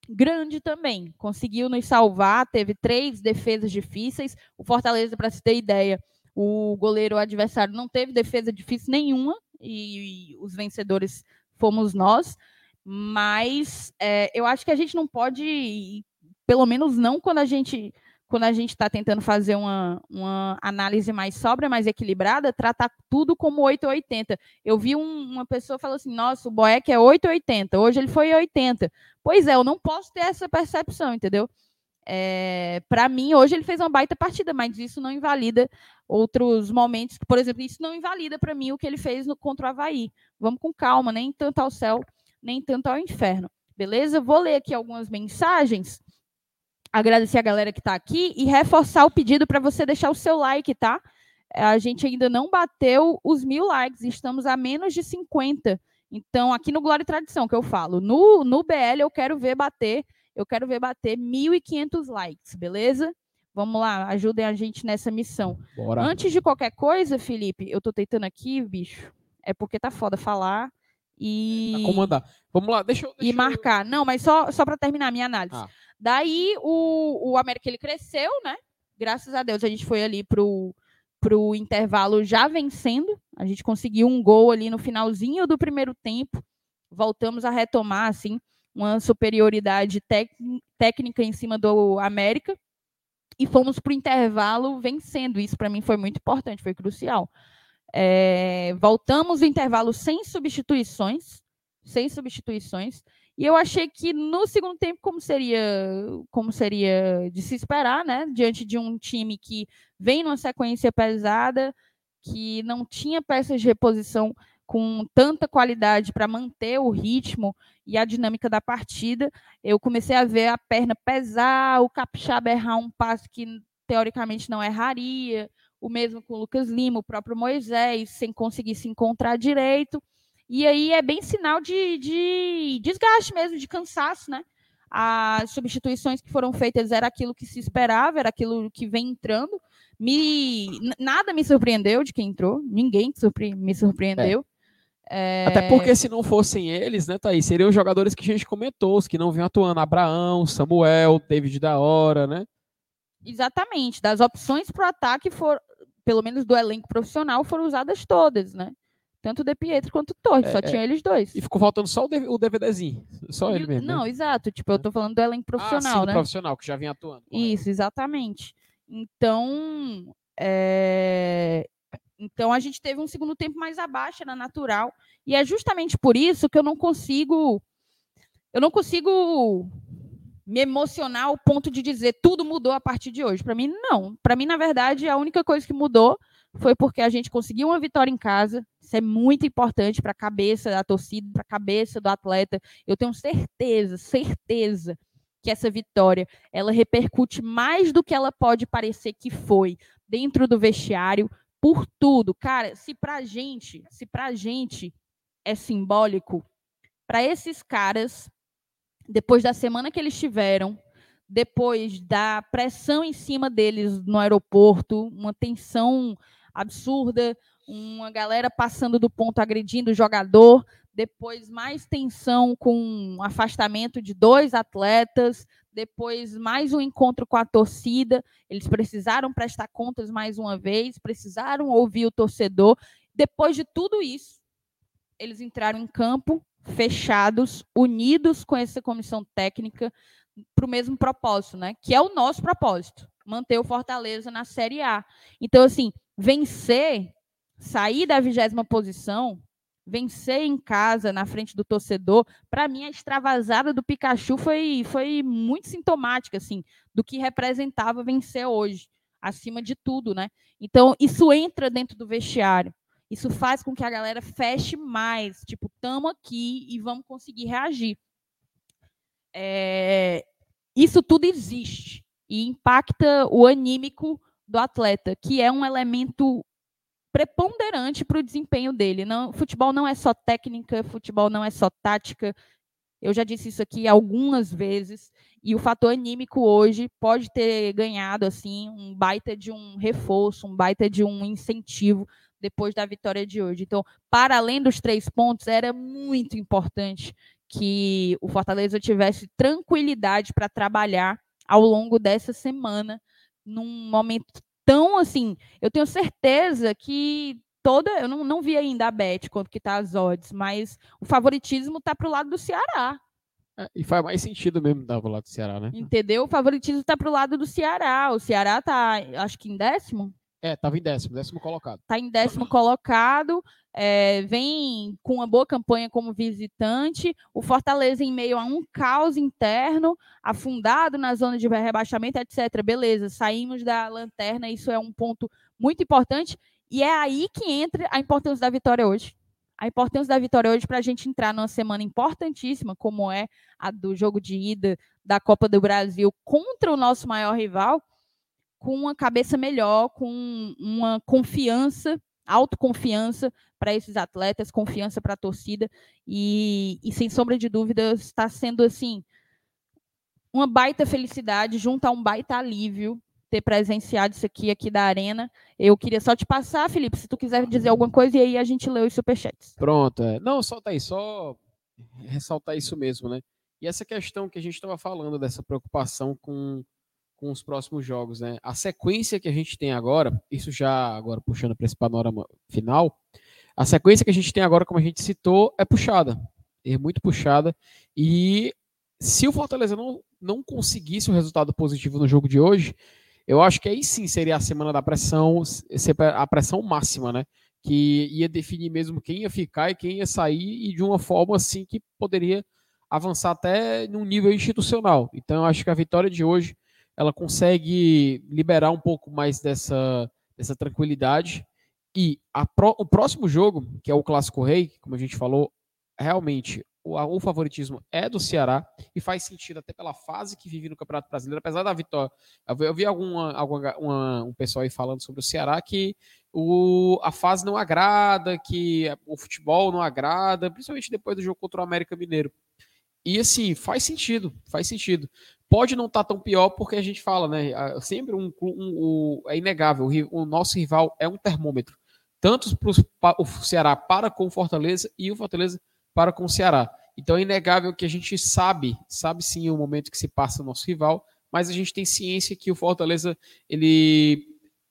grande também. Conseguiu nos salvar, teve três defesas difíceis. O Fortaleza, para se ter ideia, o goleiro adversário não teve defesa difícil nenhuma e, e os vencedores fomos nós. Mas é, eu acho que a gente não pode, pelo menos não quando a gente quando a gente está tentando fazer uma, uma análise mais sóbria, mais equilibrada, tratar tudo como 880. Eu vi um, uma pessoa falando assim, nossa, o Boeck é 880, hoje ele foi 80. Pois é, eu não posso ter essa percepção, entendeu? É, para mim, hoje ele fez uma baita partida, mas isso não invalida outros momentos. Por exemplo, isso não invalida para mim o que ele fez no, contra o Havaí. Vamos com calma, nem tanto ao céu, nem tanto ao inferno. Beleza? Vou ler aqui algumas mensagens agradecer a galera que está aqui e reforçar o pedido para você deixar o seu like, tá? a gente ainda não bateu os mil likes, estamos a menos de 50. Então, aqui no Glória e Tradição, que eu falo, no, no BL eu quero ver bater, eu quero ver bater 1.500 likes, beleza? Vamos lá, ajudem a gente nessa missão. Bora. Antes de qualquer coisa, Felipe, eu tô tentando aqui, bicho, é porque tá foda falar e... Tá comandar. Vamos lá, deixa eu... Deixa e marcar. Não, mas só, só para terminar a minha análise. Ah. Daí, o, o América, ele cresceu, né? Graças a Deus, a gente foi ali pro para o intervalo já vencendo. A gente conseguiu um gol ali no finalzinho do primeiro tempo. Voltamos a retomar assim uma superioridade técnica em cima do América e fomos para o intervalo vencendo. Isso para mim foi muito importante, foi crucial. É, voltamos o intervalo sem substituições, sem substituições. E eu achei que no segundo tempo, como seria, como seria de se esperar, né? Diante de um time que vem numa sequência pesada, que não tinha peças de reposição com tanta qualidade para manter o ritmo e a dinâmica da partida, eu comecei a ver a perna pesar, o Capixaba errar um passe que teoricamente não erraria, o mesmo com o Lucas Lima, o próprio Moisés, sem conseguir se encontrar direito. E aí é bem sinal de, de desgaste mesmo, de cansaço, né? As substituições que foram feitas era aquilo que se esperava, era aquilo que vem entrando. Me, nada me surpreendeu de quem entrou, ninguém surpre, me surpreendeu. É. É... Até porque se não fossem eles, né, Thaís, seriam os jogadores que a gente comentou, os que não vinham atuando, Abraão, Samuel, David da Hora, né? Exatamente, das opções para o ataque, for, pelo menos do elenco profissional, foram usadas todas, né? Tanto o De Pietro quanto o Torres, é, só é. tinha eles dois. E ficou faltando só o, DVDzinho. Só e, ele mesmo. Não, né? exato. Tipo, eu tô falando do elenco profissional, ah, sim, né? profissional, que já vinha atuando. Isso, exatamente. Então, é... então a gente teve um segundo tempo mais abaixo, era natural. E é justamente por isso que eu não consigo. Eu não consigo me emocionar ao ponto de dizer tudo mudou a partir de hoje. Para mim, não. Para mim, na verdade, a única coisa que mudou foi porque a gente conseguiu uma vitória em casa. Isso é muito importante para a cabeça da torcida, para a cabeça do atleta. Eu tenho certeza, certeza que essa vitória ela repercute mais do que ela pode parecer que foi dentro do vestiário por tudo, cara. Se para gente, se para gente é simbólico, para esses caras, depois da semana que eles tiveram, depois da pressão em cima deles no aeroporto, uma tensão absurda, uma galera passando do ponto agredindo o jogador, depois mais tensão com afastamento de dois atletas, depois mais um encontro com a torcida, eles precisaram prestar contas mais uma vez, precisaram ouvir o torcedor. Depois de tudo isso, eles entraram em campo fechados, unidos com essa comissão técnica para o mesmo propósito, né? Que é o nosso propósito, manter o Fortaleza na Série A. Então, assim, vencer, sair da vigésima posição, vencer em casa, na frente do torcedor, para mim a extravasada do Pikachu foi, foi muito sintomática, assim, do que representava vencer hoje, acima de tudo, né? Então, isso entra dentro do vestiário. Isso faz com que a galera feche mais, tipo, tamo aqui e vamos conseguir reagir. É, isso tudo existe e impacta o anímico do atleta, que é um elemento preponderante para o desempenho dele. Não, futebol não é só técnica, futebol não é só tática. Eu já disse isso aqui algumas vezes e o fator anímico hoje pode ter ganhado assim um baita de um reforço, um baita de um incentivo depois da vitória de hoje. Então, para além dos três pontos, era muito importante que o Fortaleza tivesse tranquilidade para trabalhar ao longo dessa semana num momento tão assim. Eu tenho certeza que toda. Eu não, não vi ainda a Beth quanto que tá as odds, mas o favoritismo tá pro lado do Ceará. É, e faz mais sentido mesmo dar pro lado do Ceará, né? Entendeu? O favoritismo tá pro lado do Ceará. O Ceará tá, acho que em décimo. É, estava em décimo, décimo colocado. Está em décimo colocado, é, vem com uma boa campanha como visitante. O Fortaleza, em meio a um caos interno, afundado na zona de rebaixamento, etc. Beleza, saímos da lanterna, isso é um ponto muito importante. E é aí que entra a importância da vitória hoje. A importância da vitória hoje para a gente entrar numa semana importantíssima, como é a do jogo de ida da Copa do Brasil contra o nosso maior rival com uma cabeça melhor, com uma confiança, autoconfiança para esses atletas, confiança para a torcida e, e, sem sombra de dúvidas está sendo assim uma baita felicidade junto a um baita alívio ter presenciado isso aqui aqui da arena. Eu queria só te passar, Felipe, se tu quiser dizer alguma coisa e aí a gente lê os superchats. Pronto, é. não, solta aí, só ressaltar isso mesmo, né? E essa questão que a gente estava falando dessa preocupação com, com os próximos jogos, né? A sequência que a gente tem agora, isso já agora puxando para esse panorama final, a sequência que a gente tem agora, como a gente citou, é puxada, é muito puxada e se o Fortaleza não, não conseguisse um resultado positivo no jogo de hoje, eu acho que aí sim seria a semana da pressão, a pressão máxima, né? Que ia definir mesmo quem ia ficar e quem ia sair, e de uma forma assim que poderia avançar até num nível institucional. Então, eu acho que a vitória de hoje ela consegue liberar um pouco mais dessa, dessa tranquilidade. E pro, o próximo jogo, que é o Clássico Rei, como a gente falou, realmente o, o, favoritismo é do Ceará e faz sentido até pela fase que vive no Campeonato Brasileiro, apesar da vitória. Eu vi alguma, alguma uma, um pessoal aí falando sobre o Ceará que o, a fase não agrada, que o futebol não agrada, principalmente depois do jogo contra o América Mineiro. E assim, faz sentido, faz sentido. Pode não estar tá tão pior porque a gente fala, né? Sempre um, um, um é inegável, o, nosso rival é um termômetro, tanto para o Ceará para com o Fortaleza e o Fortaleza para com o Ceará. Então é inegável que a gente sabe, sabe sim o momento que se passa o nosso rival, mas a gente tem ciência que o Fortaleza, ele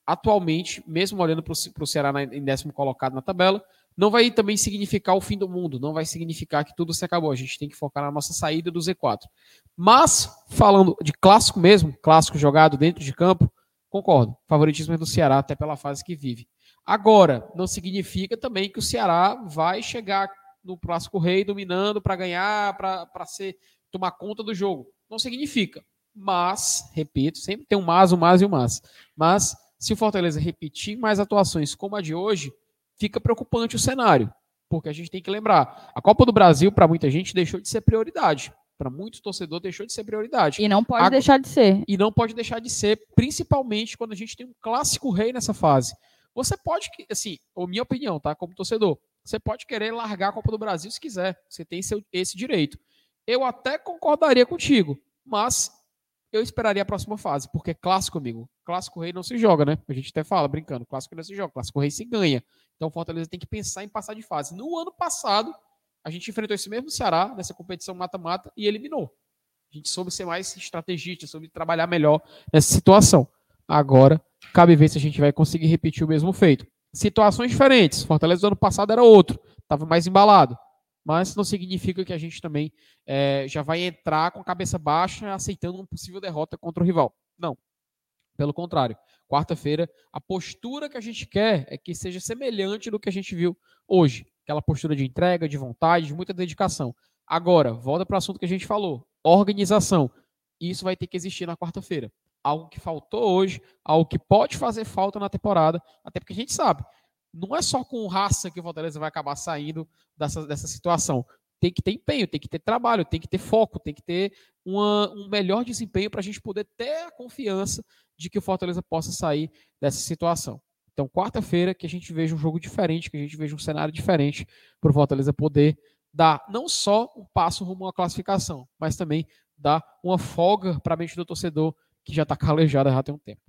atualmente, mesmo olhando para o Ceará na, em décimo colocado na tabela, não vai também significar o fim do mundo, não vai significar que tudo se acabou. A gente tem que focar na nossa saída do Z4. Mas, falando de clássico mesmo, clássico jogado dentro de campo, concordo. Favoritismo é do Ceará, até pela fase que vive. Agora, não significa também que o Ceará vai chegar no Clássico Rei dominando para ganhar, para ser tomar conta do jogo. Não significa. Mas, repito, sempre tem um mas, um mas e um mas. Mas, se o Fortaleza repetir mais atuações como a de hoje, fica preocupante o cenário. Porque a gente tem que lembrar, a Copa do Brasil, para muita gente, deixou de ser prioridade. Para muitos torcedores, deixou de ser prioridade. E não pode a... deixar de ser. E não pode deixar de ser, principalmente quando a gente tem um clássico rei nessa fase. Você pode, assim, ou minha opinião, tá? Como torcedor, você pode querer largar a Copa do Brasil se quiser. Você tem seu, esse direito. Eu até concordaria contigo, mas eu esperaria a próxima fase, porque clássico, amigo, clássico rei não se joga, né? A gente até fala brincando, clássico não se joga, clássico rei se ganha. Então o Fortaleza tem que pensar em passar de fase. No ano passado, a gente enfrentou esse mesmo Ceará nessa competição mata-mata e eliminou. A gente soube ser mais estrategista, soube trabalhar melhor nessa situação. Agora, cabe ver se a gente vai conseguir repetir o mesmo feito situações diferentes. Fortaleza do ano passado era outro, estava mais embalado. Mas não significa que a gente também é, já vai entrar com a cabeça baixa, aceitando uma possível derrota contra o rival. Não. Pelo contrário. Quarta-feira, a postura que a gente quer é que seja semelhante do que a gente viu hoje. Aquela postura de entrega, de vontade, de muita dedicação. Agora, volta para o assunto que a gente falou: organização. Isso vai ter que existir na quarta-feira algo que faltou hoje, algo que pode fazer falta na temporada, até porque a gente sabe, não é só com raça que o Fortaleza vai acabar saindo dessa, dessa situação. Tem que ter empenho, tem que ter trabalho, tem que ter foco, tem que ter uma, um melhor desempenho para a gente poder ter a confiança de que o Fortaleza possa sair dessa situação. Então, quarta-feira, que a gente veja um jogo diferente, que a gente veja um cenário diferente para o Fortaleza poder dar não só um passo rumo à classificação, mas também dar uma folga para a mente do torcedor que já está calejada já tem um tempo.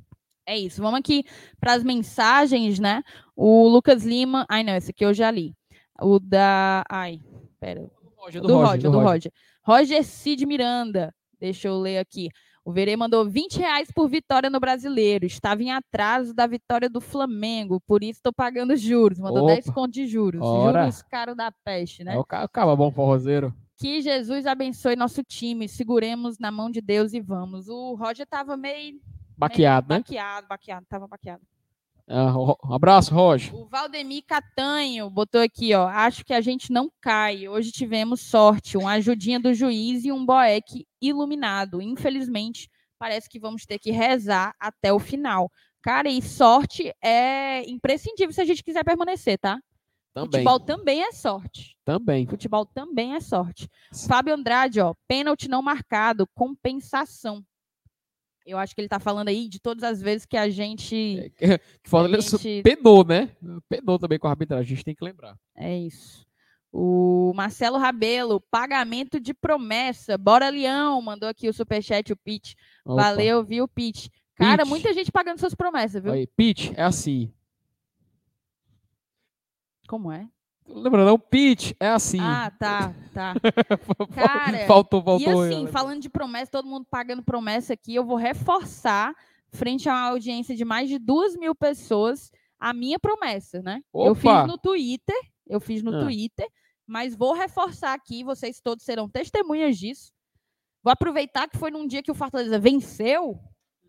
É isso. Vamos aqui para as mensagens, né? O Lucas Lima. Ai, não, esse aqui eu já li. O da. Ai, pera. Do Roger, do, Roger, Roger, Cid Miranda. Deixa eu ler aqui. O Verê mandou 20 reais por vitória no brasileiro. Estava em atraso da vitória do Flamengo, por isso estou pagando juros. Mandou Opa. 10 contos de juros. Ora. Juros caro da peste, né? É o cara bom forrozeiro. Que Jesus abençoe nosso time, seguremos na mão de Deus e vamos. O Roger tava meio. Baqueado, né? Baqueado, baqueado, tava baqueado. Um abraço, Roger. O Valdemir Catanho botou aqui, ó. Acho que a gente não cai. Hoje tivemos sorte, uma ajudinha do juiz e um boeque iluminado. Infelizmente, parece que vamos ter que rezar até o final. Cara, e sorte é imprescindível se a gente quiser permanecer, tá? Também. Futebol também é sorte. Também. Futebol também é sorte. Fábio Andrade, ó, pênalti não marcado, compensação. Eu acho que ele está falando aí de todas as vezes que a gente. É, que Fortaleza gente... (laughs) penou, né? Penou também com a arbitragem, a gente tem que lembrar. É isso. O Marcelo Rabelo, pagamento de promessa. Bora, Leão, mandou aqui o superchat, o Pete. Valeu, viu, Pete? Cara, muita gente pagando suas promessas, viu? Aí, Pete, é assim. Como é? Lembra não? Pitch é assim. Ah, tá, tá. (laughs) Cara, faltou, faltou. E assim, falando de promessa, todo mundo pagando promessa aqui, eu vou reforçar, frente a uma audiência de mais de duas mil pessoas, a minha promessa, né? Opa. Eu fiz no Twitter, eu fiz no ah. Twitter, mas vou reforçar aqui, vocês todos serão testemunhas disso. Vou aproveitar que foi num dia que o Fortaleza venceu,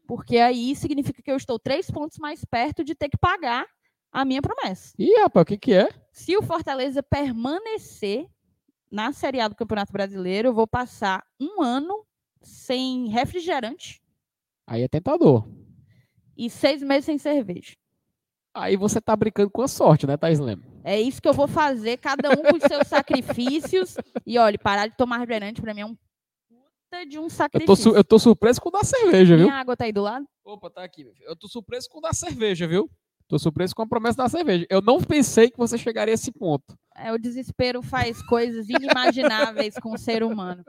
porque aí significa que eu estou três pontos mais perto de ter que pagar a minha promessa. Ih, rapaz, o que, que é? Se o Fortaleza permanecer na Série A do Campeonato Brasileiro, eu vou passar um ano sem refrigerante. Aí é tentador. E seis meses sem cerveja. Aí você tá brincando com a sorte, né, Thais Lema? É isso que eu vou fazer, cada um com os seus sacrifícios. E olha, parar de tomar refrigerante para mim é um puta de um sacrifício. Eu tô, eu tô surpreso com o da cerveja, viu? Minha água tá aí do lado? Opa, tá aqui. Eu tô surpreso com o da cerveja, viu? Tô surpreso com a promessa da cerveja. Eu não pensei que você chegaria a esse ponto. É, o desespero faz coisas inimagináveis com o ser humano.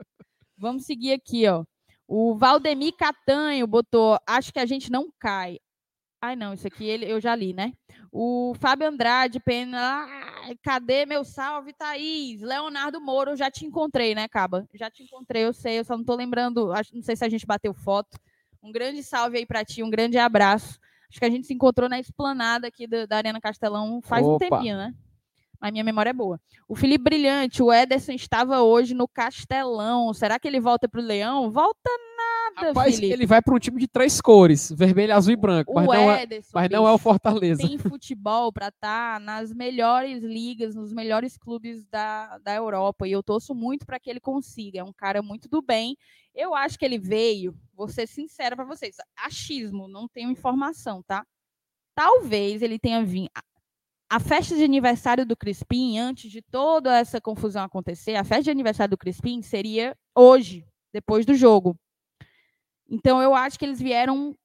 Vamos seguir aqui, ó. O Valdemir Catanho botou, acho que a gente não cai. Ai, não, isso aqui ele, eu já li, né? O Fábio Andrade, pena. cadê meu salve, Thaís? Leonardo Moro, já te encontrei, né, Caba? Já te encontrei, eu sei, eu só não tô lembrando, não sei se a gente bateu foto. Um grande salve aí para ti, um grande abraço. Acho que a gente se encontrou na esplanada aqui da, da Arena Castelão faz Opa. um tempinho, né? Mas minha memória é boa. O Felipe Brilhante, o Ederson estava hoje no Castelão. Será que ele volta para o Leão? Volta nada, Rapaz, Felipe. ele vai para um time de três cores, vermelho, azul e branco. O mas, não, é, mas não é o Fortaleza. Tem futebol para estar tá nas melhores ligas, nos melhores clubes da, da Europa. E eu torço muito para que ele consiga. É um cara muito do bem. Eu acho que ele veio, vou ser sincera para vocês, achismo, não tenho informação, tá? Talvez ele tenha vindo. A festa de aniversário do Crispim, antes de toda essa confusão acontecer, a festa de aniversário do Crispim seria hoje, depois do jogo. Então eu acho que eles vieram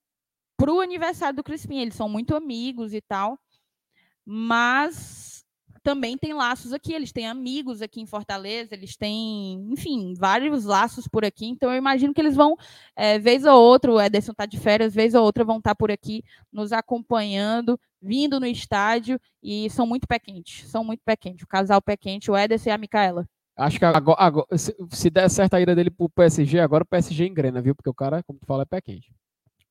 para o aniversário do Crispim. Eles são muito amigos e tal. Mas também tem laços aqui, eles têm amigos aqui em Fortaleza, eles têm, enfim, vários laços por aqui, então eu imagino que eles vão, é, vez ou outra, o Ederson está de férias, vez ou outra vão estar tá por aqui nos acompanhando, vindo no estádio, e são muito pé quente, são muito pé quente, o casal pé quente, o Ederson e a Micaela. Acho que agora, agora se, se, der certo a ida dele pro PSG, agora o PSG engrena, viu? Porque o cara, como tu fala, é pé quente.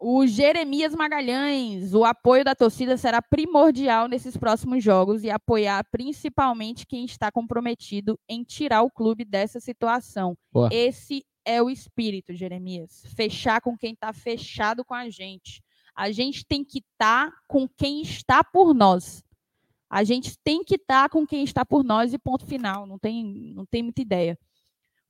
O Jeremias Magalhães, o apoio da torcida será primordial nesses próximos jogos e apoiar principalmente quem está comprometido em tirar o clube dessa situação. Boa. Esse é o espírito, Jeremias. Fechar com quem está fechado com a gente. A gente tem que estar tá com quem está por nós. A gente tem que estar tá com quem está por nós e ponto final. Não tem, não tem muita ideia.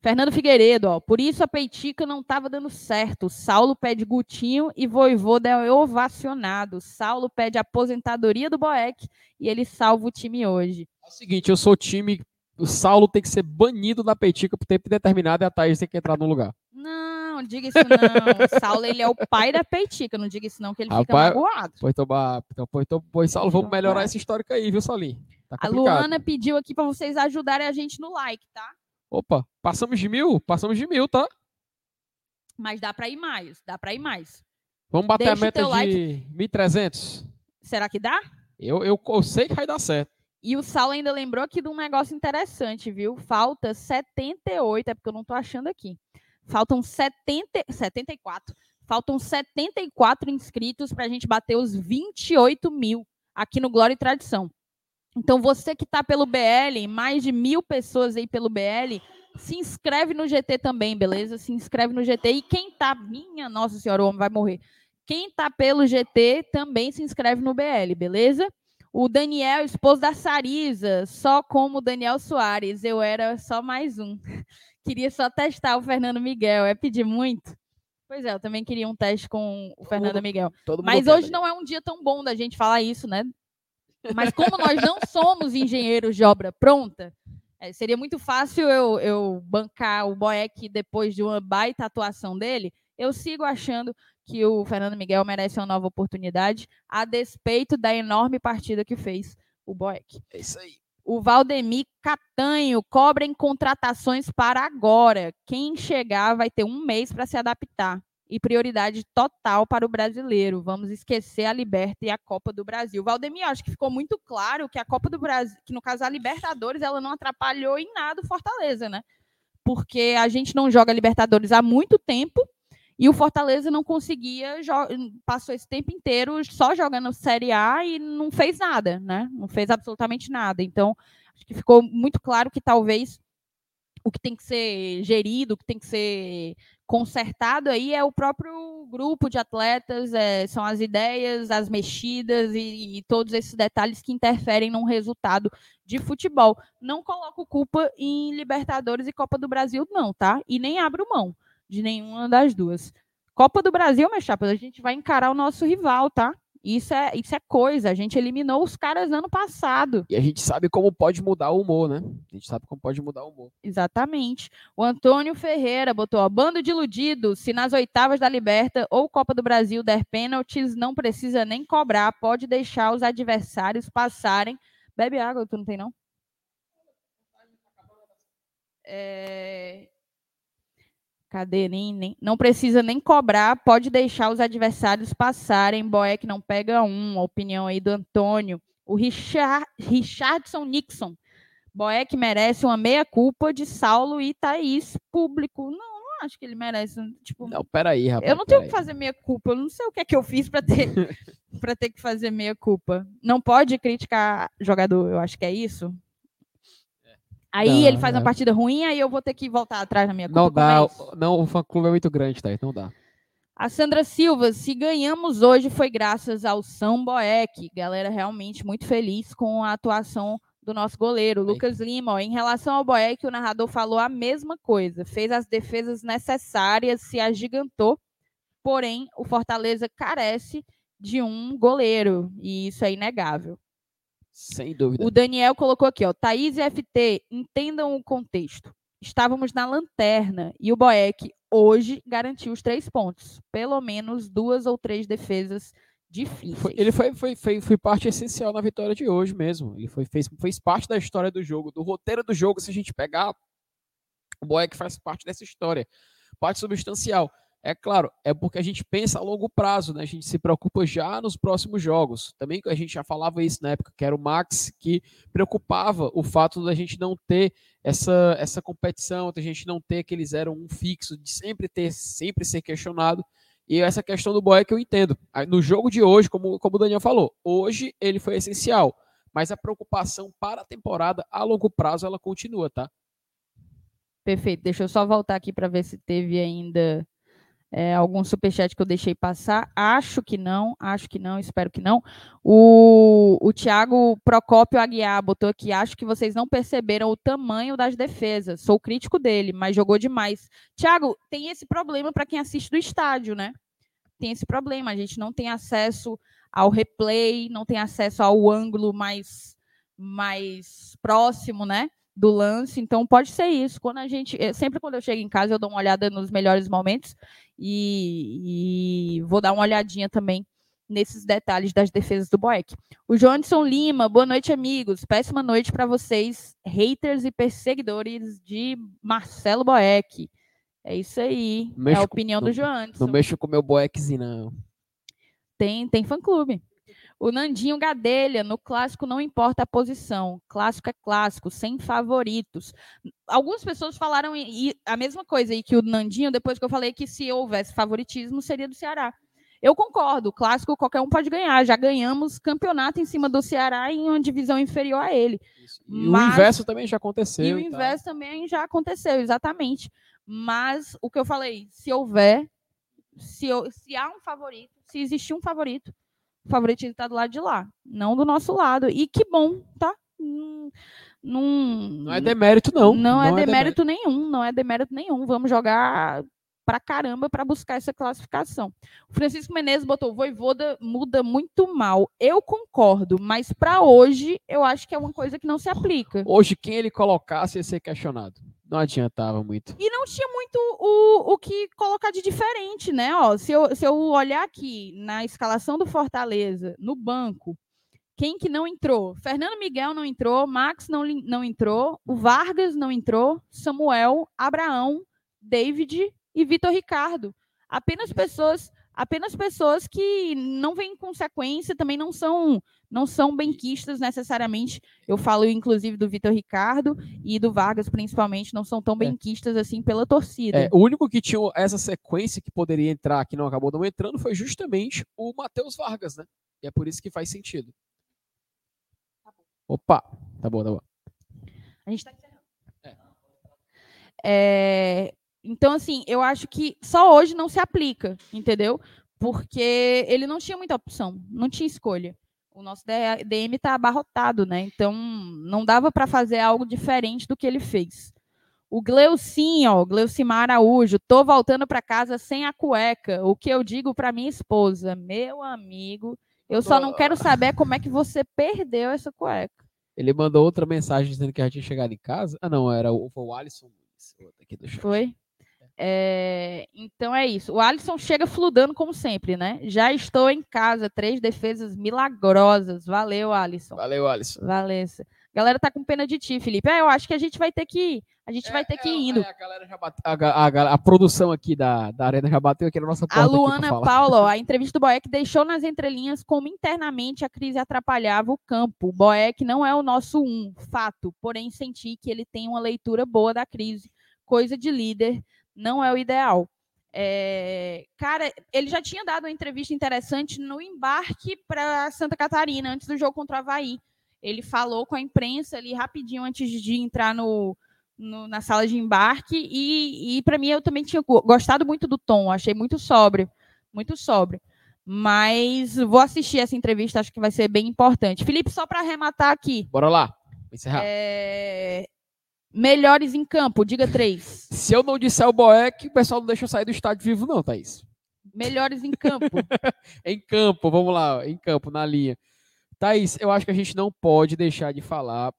Fernando Figueiredo, ó, por isso a Peitica não estava dando certo. Saulo pede Gutinho e Voivoda é ovacionado. Saulo pede aposentadoria do Boeck e ele salva o time hoje. É o seguinte, eu sou time, o Saulo tem que ser banido da Peitica por tempo determinado e a Thaís tem que entrar no lugar. Não, diga isso não. o Saulo, ele é o pai da Peitica, não diga isso não, que ele Rapaz, fica magoado. Pois, então, pois, então, pois Saulo, vamos melhorar essa histórica aí, viu, Solim? Tá a Luana pediu aqui para vocês ajudarem a gente no like, tá? Opa, passamos de mil? Passamos de mil, tá? Mas dá para ir mais, dá para ir mais. Vamos bater Deixa a meta de like. 1.300. Será que dá? Eu, eu, eu sei que vai dar certo. E o Saulo ainda lembrou aqui de um negócio interessante, viu? Falta 78, é porque eu não tô achando aqui. Faltam 70, 74. Faltam 74 inscritos para a gente bater os 28 mil aqui no Glória e Tradição. Então, você que está pelo BL, mais de mil pessoas aí pelo BL, se inscreve no GT também, beleza? Se inscreve no GT. E quem tá. Minha Nossa Senhora, o homem vai morrer. Quem tá pelo GT também se inscreve no BL, beleza? O Daniel, esposo da Sarisa, só como Daniel Soares, eu era só mais um. (laughs) Queria só testar o Fernando Miguel. É pedir muito? Pois é, eu também queria um teste com o Fernando Miguel. Mas hoje não é um dia tão bom da gente falar isso, né? Mas como nós não (laughs) somos engenheiros de obra pronta, é, seria muito fácil eu, eu bancar o Boeck depois de uma baita atuação dele, Eu sigo achando que o Fernando Miguel merece uma nova oportunidade, a despeito da enorme partida que fez o Boeck. É isso aí. O Valdemir Catanho cobrem contratações para agora. Quem chegar vai ter um mês para se adaptar. E prioridade total para o brasileiro. Vamos esquecer a Liberta e a Copa do Brasil. Valdemir, acho que ficou muito claro que a Copa do Brasil, que no caso a Libertadores, ela não atrapalhou em nada o Fortaleza, né? Porque a gente não joga Libertadores há muito tempo e o Fortaleza não conseguia, passou esse tempo inteiro só jogando Série A e não fez nada, né? Não fez absolutamente nada. Então, acho que ficou muito claro que talvez o que tem que ser gerido, o que tem que ser consertado aí é o próprio grupo de atletas, é, são as ideias, as mexidas e, e, todos esses detalhes que interferem num resultado de futebol. Não coloco culpa em Libertadores e Copa do Brasil, não, tá? E nem abro mão de nenhuma das duas. Copa do Brasil, minha chapa, a gente vai encarar o nosso rival, tá? Isso é, isso é coisa. A gente eliminou os caras ano passado. E a gente sabe como pode mudar o humor, né? A gente sabe como pode mudar o humor. Exatamente. O Antônio Ferreira botou: ó, bando de iludidos. Se nas oitavas da Liberta ou Copa do Brasil der pênaltis, não precisa nem cobrar. Pode deixar os adversários passarem. Bebe água, tu não tem, não? É... Cadê? Nem, nem, não precisa nem cobrar, pode deixar os adversários passarem. Boeck não pega um. A opinião aí do Antônio. O Richard, Richardson Nixon. Boeck merece uma meia-culpa de Saulo e Thaís público. Não, não acho que ele merece. Tipo, não, peraí, rapaz. Eu não tenho que fazer meia-culpa. Eu não sei o que é que eu fiz para ter, (laughs) pra ter que fazer meia-culpa. Não pode criticar jogador, eu acho que é isso. Aí ele faz uma partida ruim, aí eu vou ter que voltar atrás na minha culpa. Não dá, é não, o fã-clube é muito grande, tá? Não dá. A Sandra Silva, se ganhamos hoje foi graças ao São Boeck. Galera, realmente muito feliz com a atuação do nosso goleiro, Lucas Lima. Ó, em relação ao Boeck, o narrador falou a mesma coisa. Fez as defesas necessárias, se agigantou. Porém, o Fortaleza carece de um goleiro, e isso é inegável. Sem dúvida. O Daniel colocou aqui, ó. Thaís e FT, entendam o contexto. Estávamos na lanterna e o Boeck hoje garantiu os três pontos. Pelo menos duas ou três defesas difíceis. Foi, ele foi, foi, foi, foi, parte essencial na vitória de hoje mesmo. Ele foi, fez, fez parte da história do jogo, do roteiro do jogo. Se a gente pegar, o Boeck faz parte dessa história. Parte substancial. É claro, é porque a gente pensa a longo prazo, né? A gente se preocupa já nos próximos jogos. Também a gente já falava isso na época, que era o Max que preocupava o fato da gente não ter essa, essa competição, da gente não ter aquele 0-1 fixo, de sempre ter, sempre ser questionado. E essa questão do Boy é que eu entendo. No jogo de hoje, como, como o Daniel falou, hoje ele foi essencial. Mas a preocupação para a temporada a longo prazo ela continua, tá? Perfeito. Deixa eu só voltar aqui para ver se teve ainda é, algum superchat que eu deixei passar? Acho que não, acho que não, espero que não. O, o Thiago Procópio Aguiar botou aqui: acho que vocês não perceberam o tamanho das defesas. Sou crítico dele, mas jogou demais. Thiago, tem esse problema para quem assiste do estádio, né? Tem esse problema. A gente não tem acesso ao replay, não tem acesso ao ângulo mais, mais próximo, né? Do lance. Então pode ser isso. Quando a gente, eh, sempre quando eu chego em casa, eu dou uma olhada nos melhores momentos e, e vou dar uma olhadinha também nesses detalhes das defesas do Boeck. O Johnson Lima, boa noite, amigos. Péssima noite para vocês, haters e perseguidores de Marcelo Boeck. É isso aí. é a opinião com, do João. Não mexo com o meu Boeckzinho, não. Tem, tem fã-clube. O Nandinho Gadelha, no clássico não importa a posição, clássico é clássico, sem favoritos. Algumas pessoas falaram a mesma coisa aí que o Nandinho, depois que eu falei que se houvesse favoritismo, seria do Ceará. Eu concordo, clássico qualquer um pode ganhar. Já ganhamos campeonato em cima do Ceará em uma divisão inferior a ele. E Mas, o inverso também já aconteceu. E o tá? inverso também já aconteceu, exatamente. Mas o que eu falei, se houver, se, se há um favorito, se existir um favorito, o favoritismo está do lado de lá, não do nosso lado. E que bom, tá? Hum, não, não é demérito, não. Não, não é, demérito, é demérito nenhum, não é demérito nenhum. Vamos jogar pra caramba para buscar essa classificação. O Francisco Menezes botou: Voivoda muda muito mal. Eu concordo, mas para hoje eu acho que é uma coisa que não se aplica. Hoje, quem ele colocasse ia ser questionado. Não adiantava muito. E não tinha muito o, o que colocar de diferente, né? Ó, se, eu, se eu olhar aqui na escalação do Fortaleza, no banco, quem que não entrou? Fernando Miguel não entrou, Max não, não entrou, o Vargas não entrou, Samuel, Abraão, David e Vitor Ricardo. Apenas pessoas apenas pessoas que não vêm com sequência, também não são não são benquistas necessariamente. Eu falo inclusive do Vitor Ricardo e do Vargas principalmente, não são tão é. benquistas assim pela torcida. É, o único que tinha essa sequência que poderia entrar, que não acabou não entrando, foi justamente o Matheus Vargas, né? E é por isso que faz sentido. Tá Opa, tá bom, tá bom. A gente tá encerrando. É. É, então, assim, eu acho que só hoje não se aplica, entendeu? Porque ele não tinha muita opção, não tinha escolha. O nosso DM está abarrotado, né? Então, não dava para fazer algo diferente do que ele fez. O Gleucim, ó, Gleucimar Araújo, tô voltando para casa sem a cueca. O que eu digo para minha esposa, meu amigo, eu só não quero saber como é que você perdeu essa cueca. Ele mandou outra mensagem dizendo que já tinha chegado em casa. Ah, não, era o, foi o Alisson. Foi? É, então é isso. O Alisson chega fludando como sempre, né? Já estou em casa, três defesas milagrosas. Valeu, Alisson. Valeu, Alisson. Valeu. Galera tá com pena de ti, Felipe. É, eu acho que a gente vai ter que a gente é, vai ter que ir é, indo. É, a, bate, a, a, a, produção aqui da, da Arena já bateu aqui na nossa porta. A Luana Paulo, (laughs) a entrevista do Boeck deixou nas entrelinhas como internamente a crise atrapalhava o campo. O Boeck não é o nosso um, fato, porém senti que ele tem uma leitura boa da crise, coisa de líder não é o ideal. É, cara, ele já tinha dado uma entrevista interessante no embarque para Santa Catarina, antes do jogo contra o Havaí. Ele falou com a imprensa ali rapidinho antes de entrar no, no na sala de embarque. E, e para mim, eu também tinha gostado muito do tom, achei muito sóbrio, muito sóbrio. Mas vou assistir essa entrevista, acho que vai ser bem importante. Felipe, só para arrematar aqui. Bora lá, encerrar. É, Melhores em campo, diga três. Se eu não disser o Boeck, o pessoal não deixa eu sair do estádio vivo, não, Thaís. Melhores em campo. (laughs) em campo, vamos lá, em campo, na linha. Thaís, eu acho que a gente não pode deixar de falar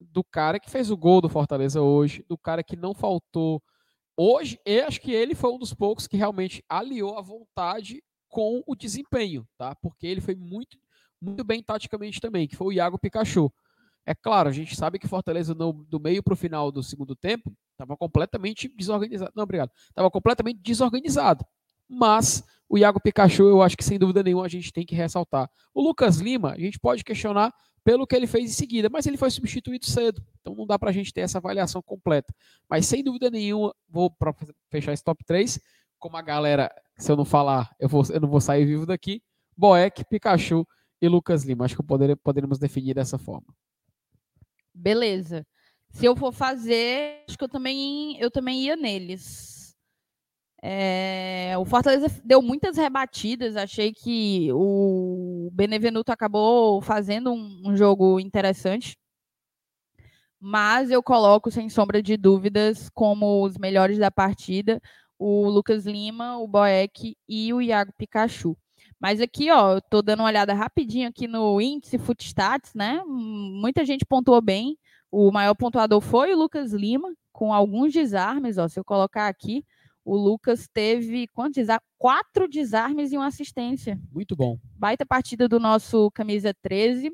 do cara que fez o gol do Fortaleza hoje, do cara que não faltou hoje, e acho que ele foi um dos poucos que realmente aliou a vontade com o desempenho, tá? Porque ele foi muito, muito bem taticamente também, que foi o Iago Pikachu. É claro, a gente sabe que Fortaleza, no, do meio para o final do segundo tempo, estava completamente desorganizado. Não, obrigado. Estava completamente desorganizado. Mas o Iago Pikachu, eu acho que sem dúvida nenhuma a gente tem que ressaltar. O Lucas Lima, a gente pode questionar pelo que ele fez em seguida, mas ele foi substituído cedo. Então não dá para a gente ter essa avaliação completa. Mas sem dúvida nenhuma, vou para fechar esse top 3, como a galera, se eu não falar, eu, vou, eu não vou sair vivo daqui. Boeck, Pikachu e Lucas Lima. Acho que poder, poderíamos definir dessa forma. Beleza. Se eu for fazer, acho que eu também, eu também ia neles. É, o Fortaleza deu muitas rebatidas. Achei que o Benevenuto acabou fazendo um, um jogo interessante. Mas eu coloco, sem sombra de dúvidas, como os melhores da partida, o Lucas Lima, o Boeck e o Iago Pikachu. Mas aqui, ó, eu tô dando uma olhada rapidinho aqui no índice Footstats, né? Muita gente pontuou bem. O maior pontuador foi o Lucas Lima, com alguns desarmes, ó. Se eu colocar aqui, o Lucas teve quantos desarmes? Quatro desarmes e uma assistência. Muito bom. Baita partida do nosso camisa 13.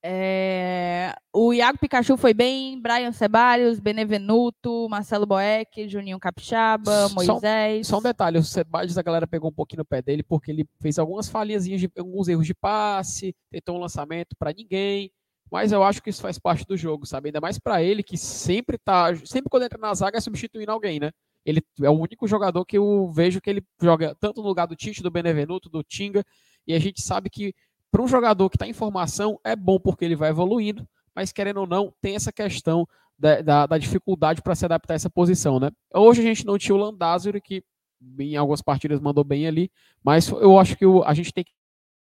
É, o Iago Pikachu foi bem, Brian Ceballos, Benevenuto, Marcelo Boeck, Juninho Capixaba, Moisés. Só, só um detalhe, o Ceballos a galera pegou um pouquinho no pé dele porque ele fez algumas falhinhas, de, alguns erros de passe, tentou um lançamento para ninguém, mas eu acho que isso faz parte do jogo, sabe? Ainda mais para ele que sempre tá, sempre quando entra na zaga é substituindo alguém, né? Ele é o único jogador que eu vejo que ele joga tanto no lugar do Tite, do Benevenuto, do Tinga, e a gente sabe que para um jogador que está em formação, é bom porque ele vai evoluindo, mas querendo ou não, tem essa questão da, da, da dificuldade para se adaptar a essa posição, né? Hoje a gente não tinha o Landázuri, que em algumas partidas mandou bem ali, mas eu acho que o, a gente tem que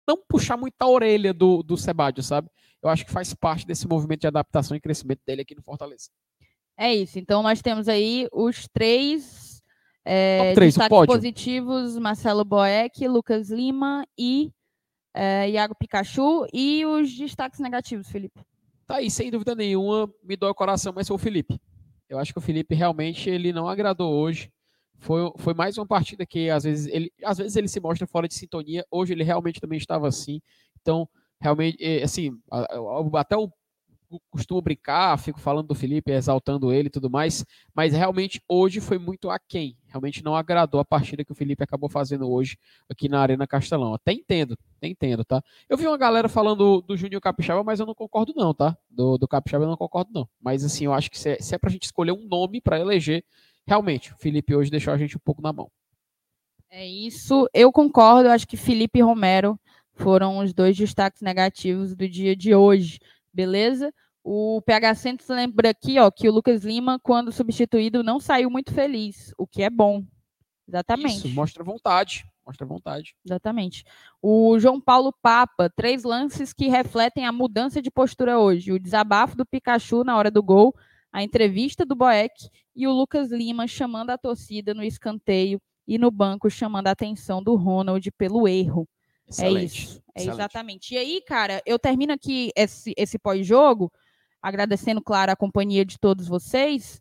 não puxar muita orelha do, do Sebadio, sabe? Eu acho que faz parte desse movimento de adaptação e crescimento dele aqui no Fortaleza. É isso. Então nós temos aí os três, é, três destaques positivos: Marcelo Boeck, Lucas Lima e é, Iago Pikachu e os destaques negativos, Felipe. Tá aí, sem dúvida nenhuma, me dói o coração, mas foi o Felipe. Eu acho que o Felipe realmente ele não agradou hoje. Foi, foi mais uma partida que às vezes ele às vezes ele se mostra fora de sintonia. Hoje ele realmente também estava assim. Então, realmente, é, assim, até o costumo brincar, fico falando do Felipe, exaltando ele e tudo mais, mas realmente hoje foi muito aquém. Realmente não agradou a partida que o Felipe acabou fazendo hoje aqui na Arena Castelão. Até entendo, até entendo, tá? Eu vi uma galera falando do, Júnior Capixaba, mas eu não concordo não, tá? Do, do Capixaba eu não concordo não. Mas assim, eu acho que se é, se é pra gente escolher um nome para eleger, realmente, o Felipe hoje deixou a gente um pouco na mão. É isso, eu concordo, eu acho que Felipe e Romero foram os dois destaques negativos do dia de hoje beleza? O PH Santos lembra aqui, ó, que o Lucas Lima, quando substituído, não saiu muito feliz, o que é bom. Exatamente. Isso, mostra vontade. Mostra vontade. Exatamente. O João Paulo Papa, três lances que refletem a mudança de postura hoje. O desabafo do Pikachu na hora do gol, a entrevista do Boeck e o Lucas Lima chamando a torcida no escanteio e no banco chamando a atenção do Ronald pelo erro. É Excelente. É isso. É Excelente. exatamente. E aí, cara, eu termino aqui esse, esse pós-jogo, agradecendo, claro, a companhia de todos vocês,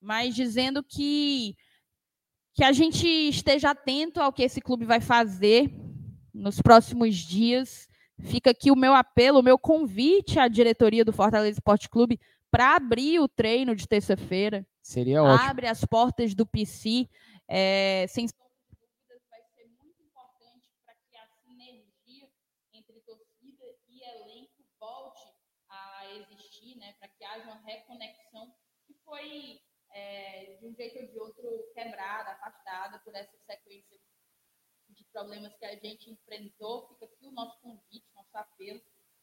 mas dizendo que, que a gente esteja atento ao que esse clube vai fazer nos próximos dias. Fica aqui o meu apelo, o meu convite à diretoria do Fortaleza Esporte Clube para abrir o treino de terça-feira. Seria ótimo. Abre as portas do PC, é, sem haja uma reconexão que foi, é, de um jeito ou de outro, quebrada, afastada por essa sequência de problemas que a gente enfrentou. Fica aqui o nosso convite, nosso apelo.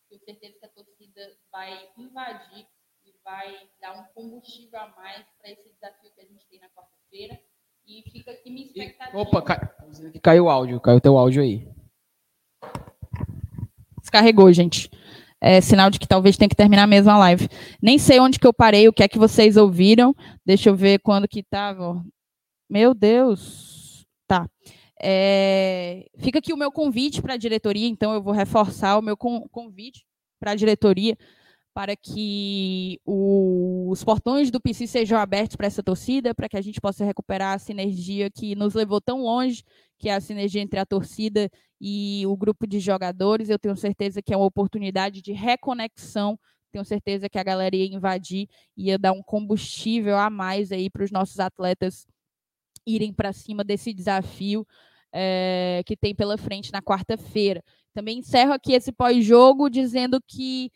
Tenho certeza que a torcida vai invadir e vai dar um combustível a mais para esse desafio que a gente tem na quarta-feira. E fica aqui minha expectativa. Opa, caiu o áudio, caiu o teu áudio aí. Descarregou, gente é, sinal de que talvez tenha que terminar mesmo a live. Nem sei onde que eu parei, o que é que vocês ouviram. Deixa eu ver quando que estava. Meu Deus. Tá. É, fica aqui o meu convite para a diretoria, então eu vou reforçar o meu convite para a diretoria para que o, os portões do PC sejam abertos para essa torcida, para que a gente possa recuperar a sinergia que nos levou tão longe, que é a sinergia entre a torcida e o grupo de jogadores. Eu tenho certeza que é uma oportunidade de reconexão. Tenho certeza que a galera ia invadir, ia dar um combustível a mais aí para os nossos atletas irem para cima desse desafio é, que tem pela frente na quarta-feira. Também encerro aqui esse pós-jogo dizendo que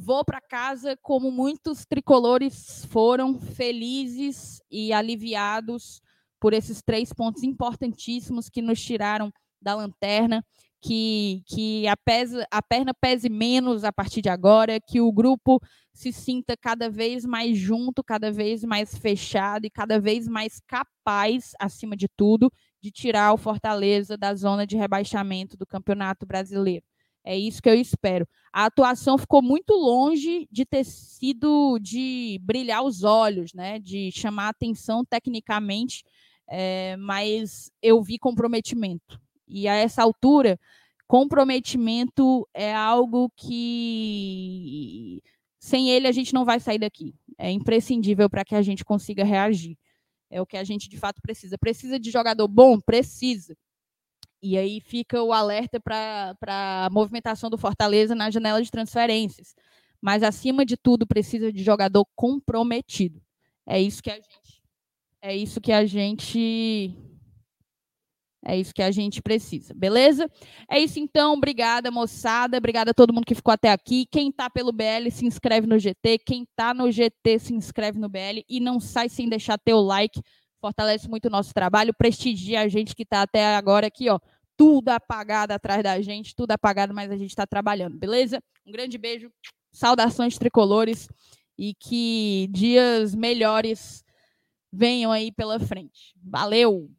Vou para casa como muitos tricolores foram felizes e aliviados por esses três pontos importantíssimos que nos tiraram da lanterna, que, que a, pesa, a perna pese menos a partir de agora, que o grupo se sinta cada vez mais junto, cada vez mais fechado e cada vez mais capaz, acima de tudo, de tirar o Fortaleza da zona de rebaixamento do Campeonato Brasileiro. É isso que eu espero. A atuação ficou muito longe de ter sido de brilhar os olhos, né? De chamar atenção tecnicamente, é, mas eu vi comprometimento. E a essa altura, comprometimento é algo que sem ele a gente não vai sair daqui. É imprescindível para que a gente consiga reagir. É o que a gente de fato precisa. Precisa de jogador bom? Precisa. E aí fica o alerta para a movimentação do Fortaleza na janela de transferências. Mas, acima de tudo, precisa de jogador comprometido. É isso que a gente. É isso que a gente. É isso que a gente precisa, beleza? É isso então, obrigada, moçada. Obrigada a todo mundo que ficou até aqui. Quem tá pelo BL, se inscreve no GT. Quem tá no GT, se inscreve no BL. E não sai sem deixar teu like fortalece muito o nosso trabalho, prestigia a gente que está até agora aqui, ó, tudo apagado atrás da gente, tudo apagado, mas a gente está trabalhando, beleza? Um grande beijo, saudações tricolores e que dias melhores venham aí pela frente. Valeu!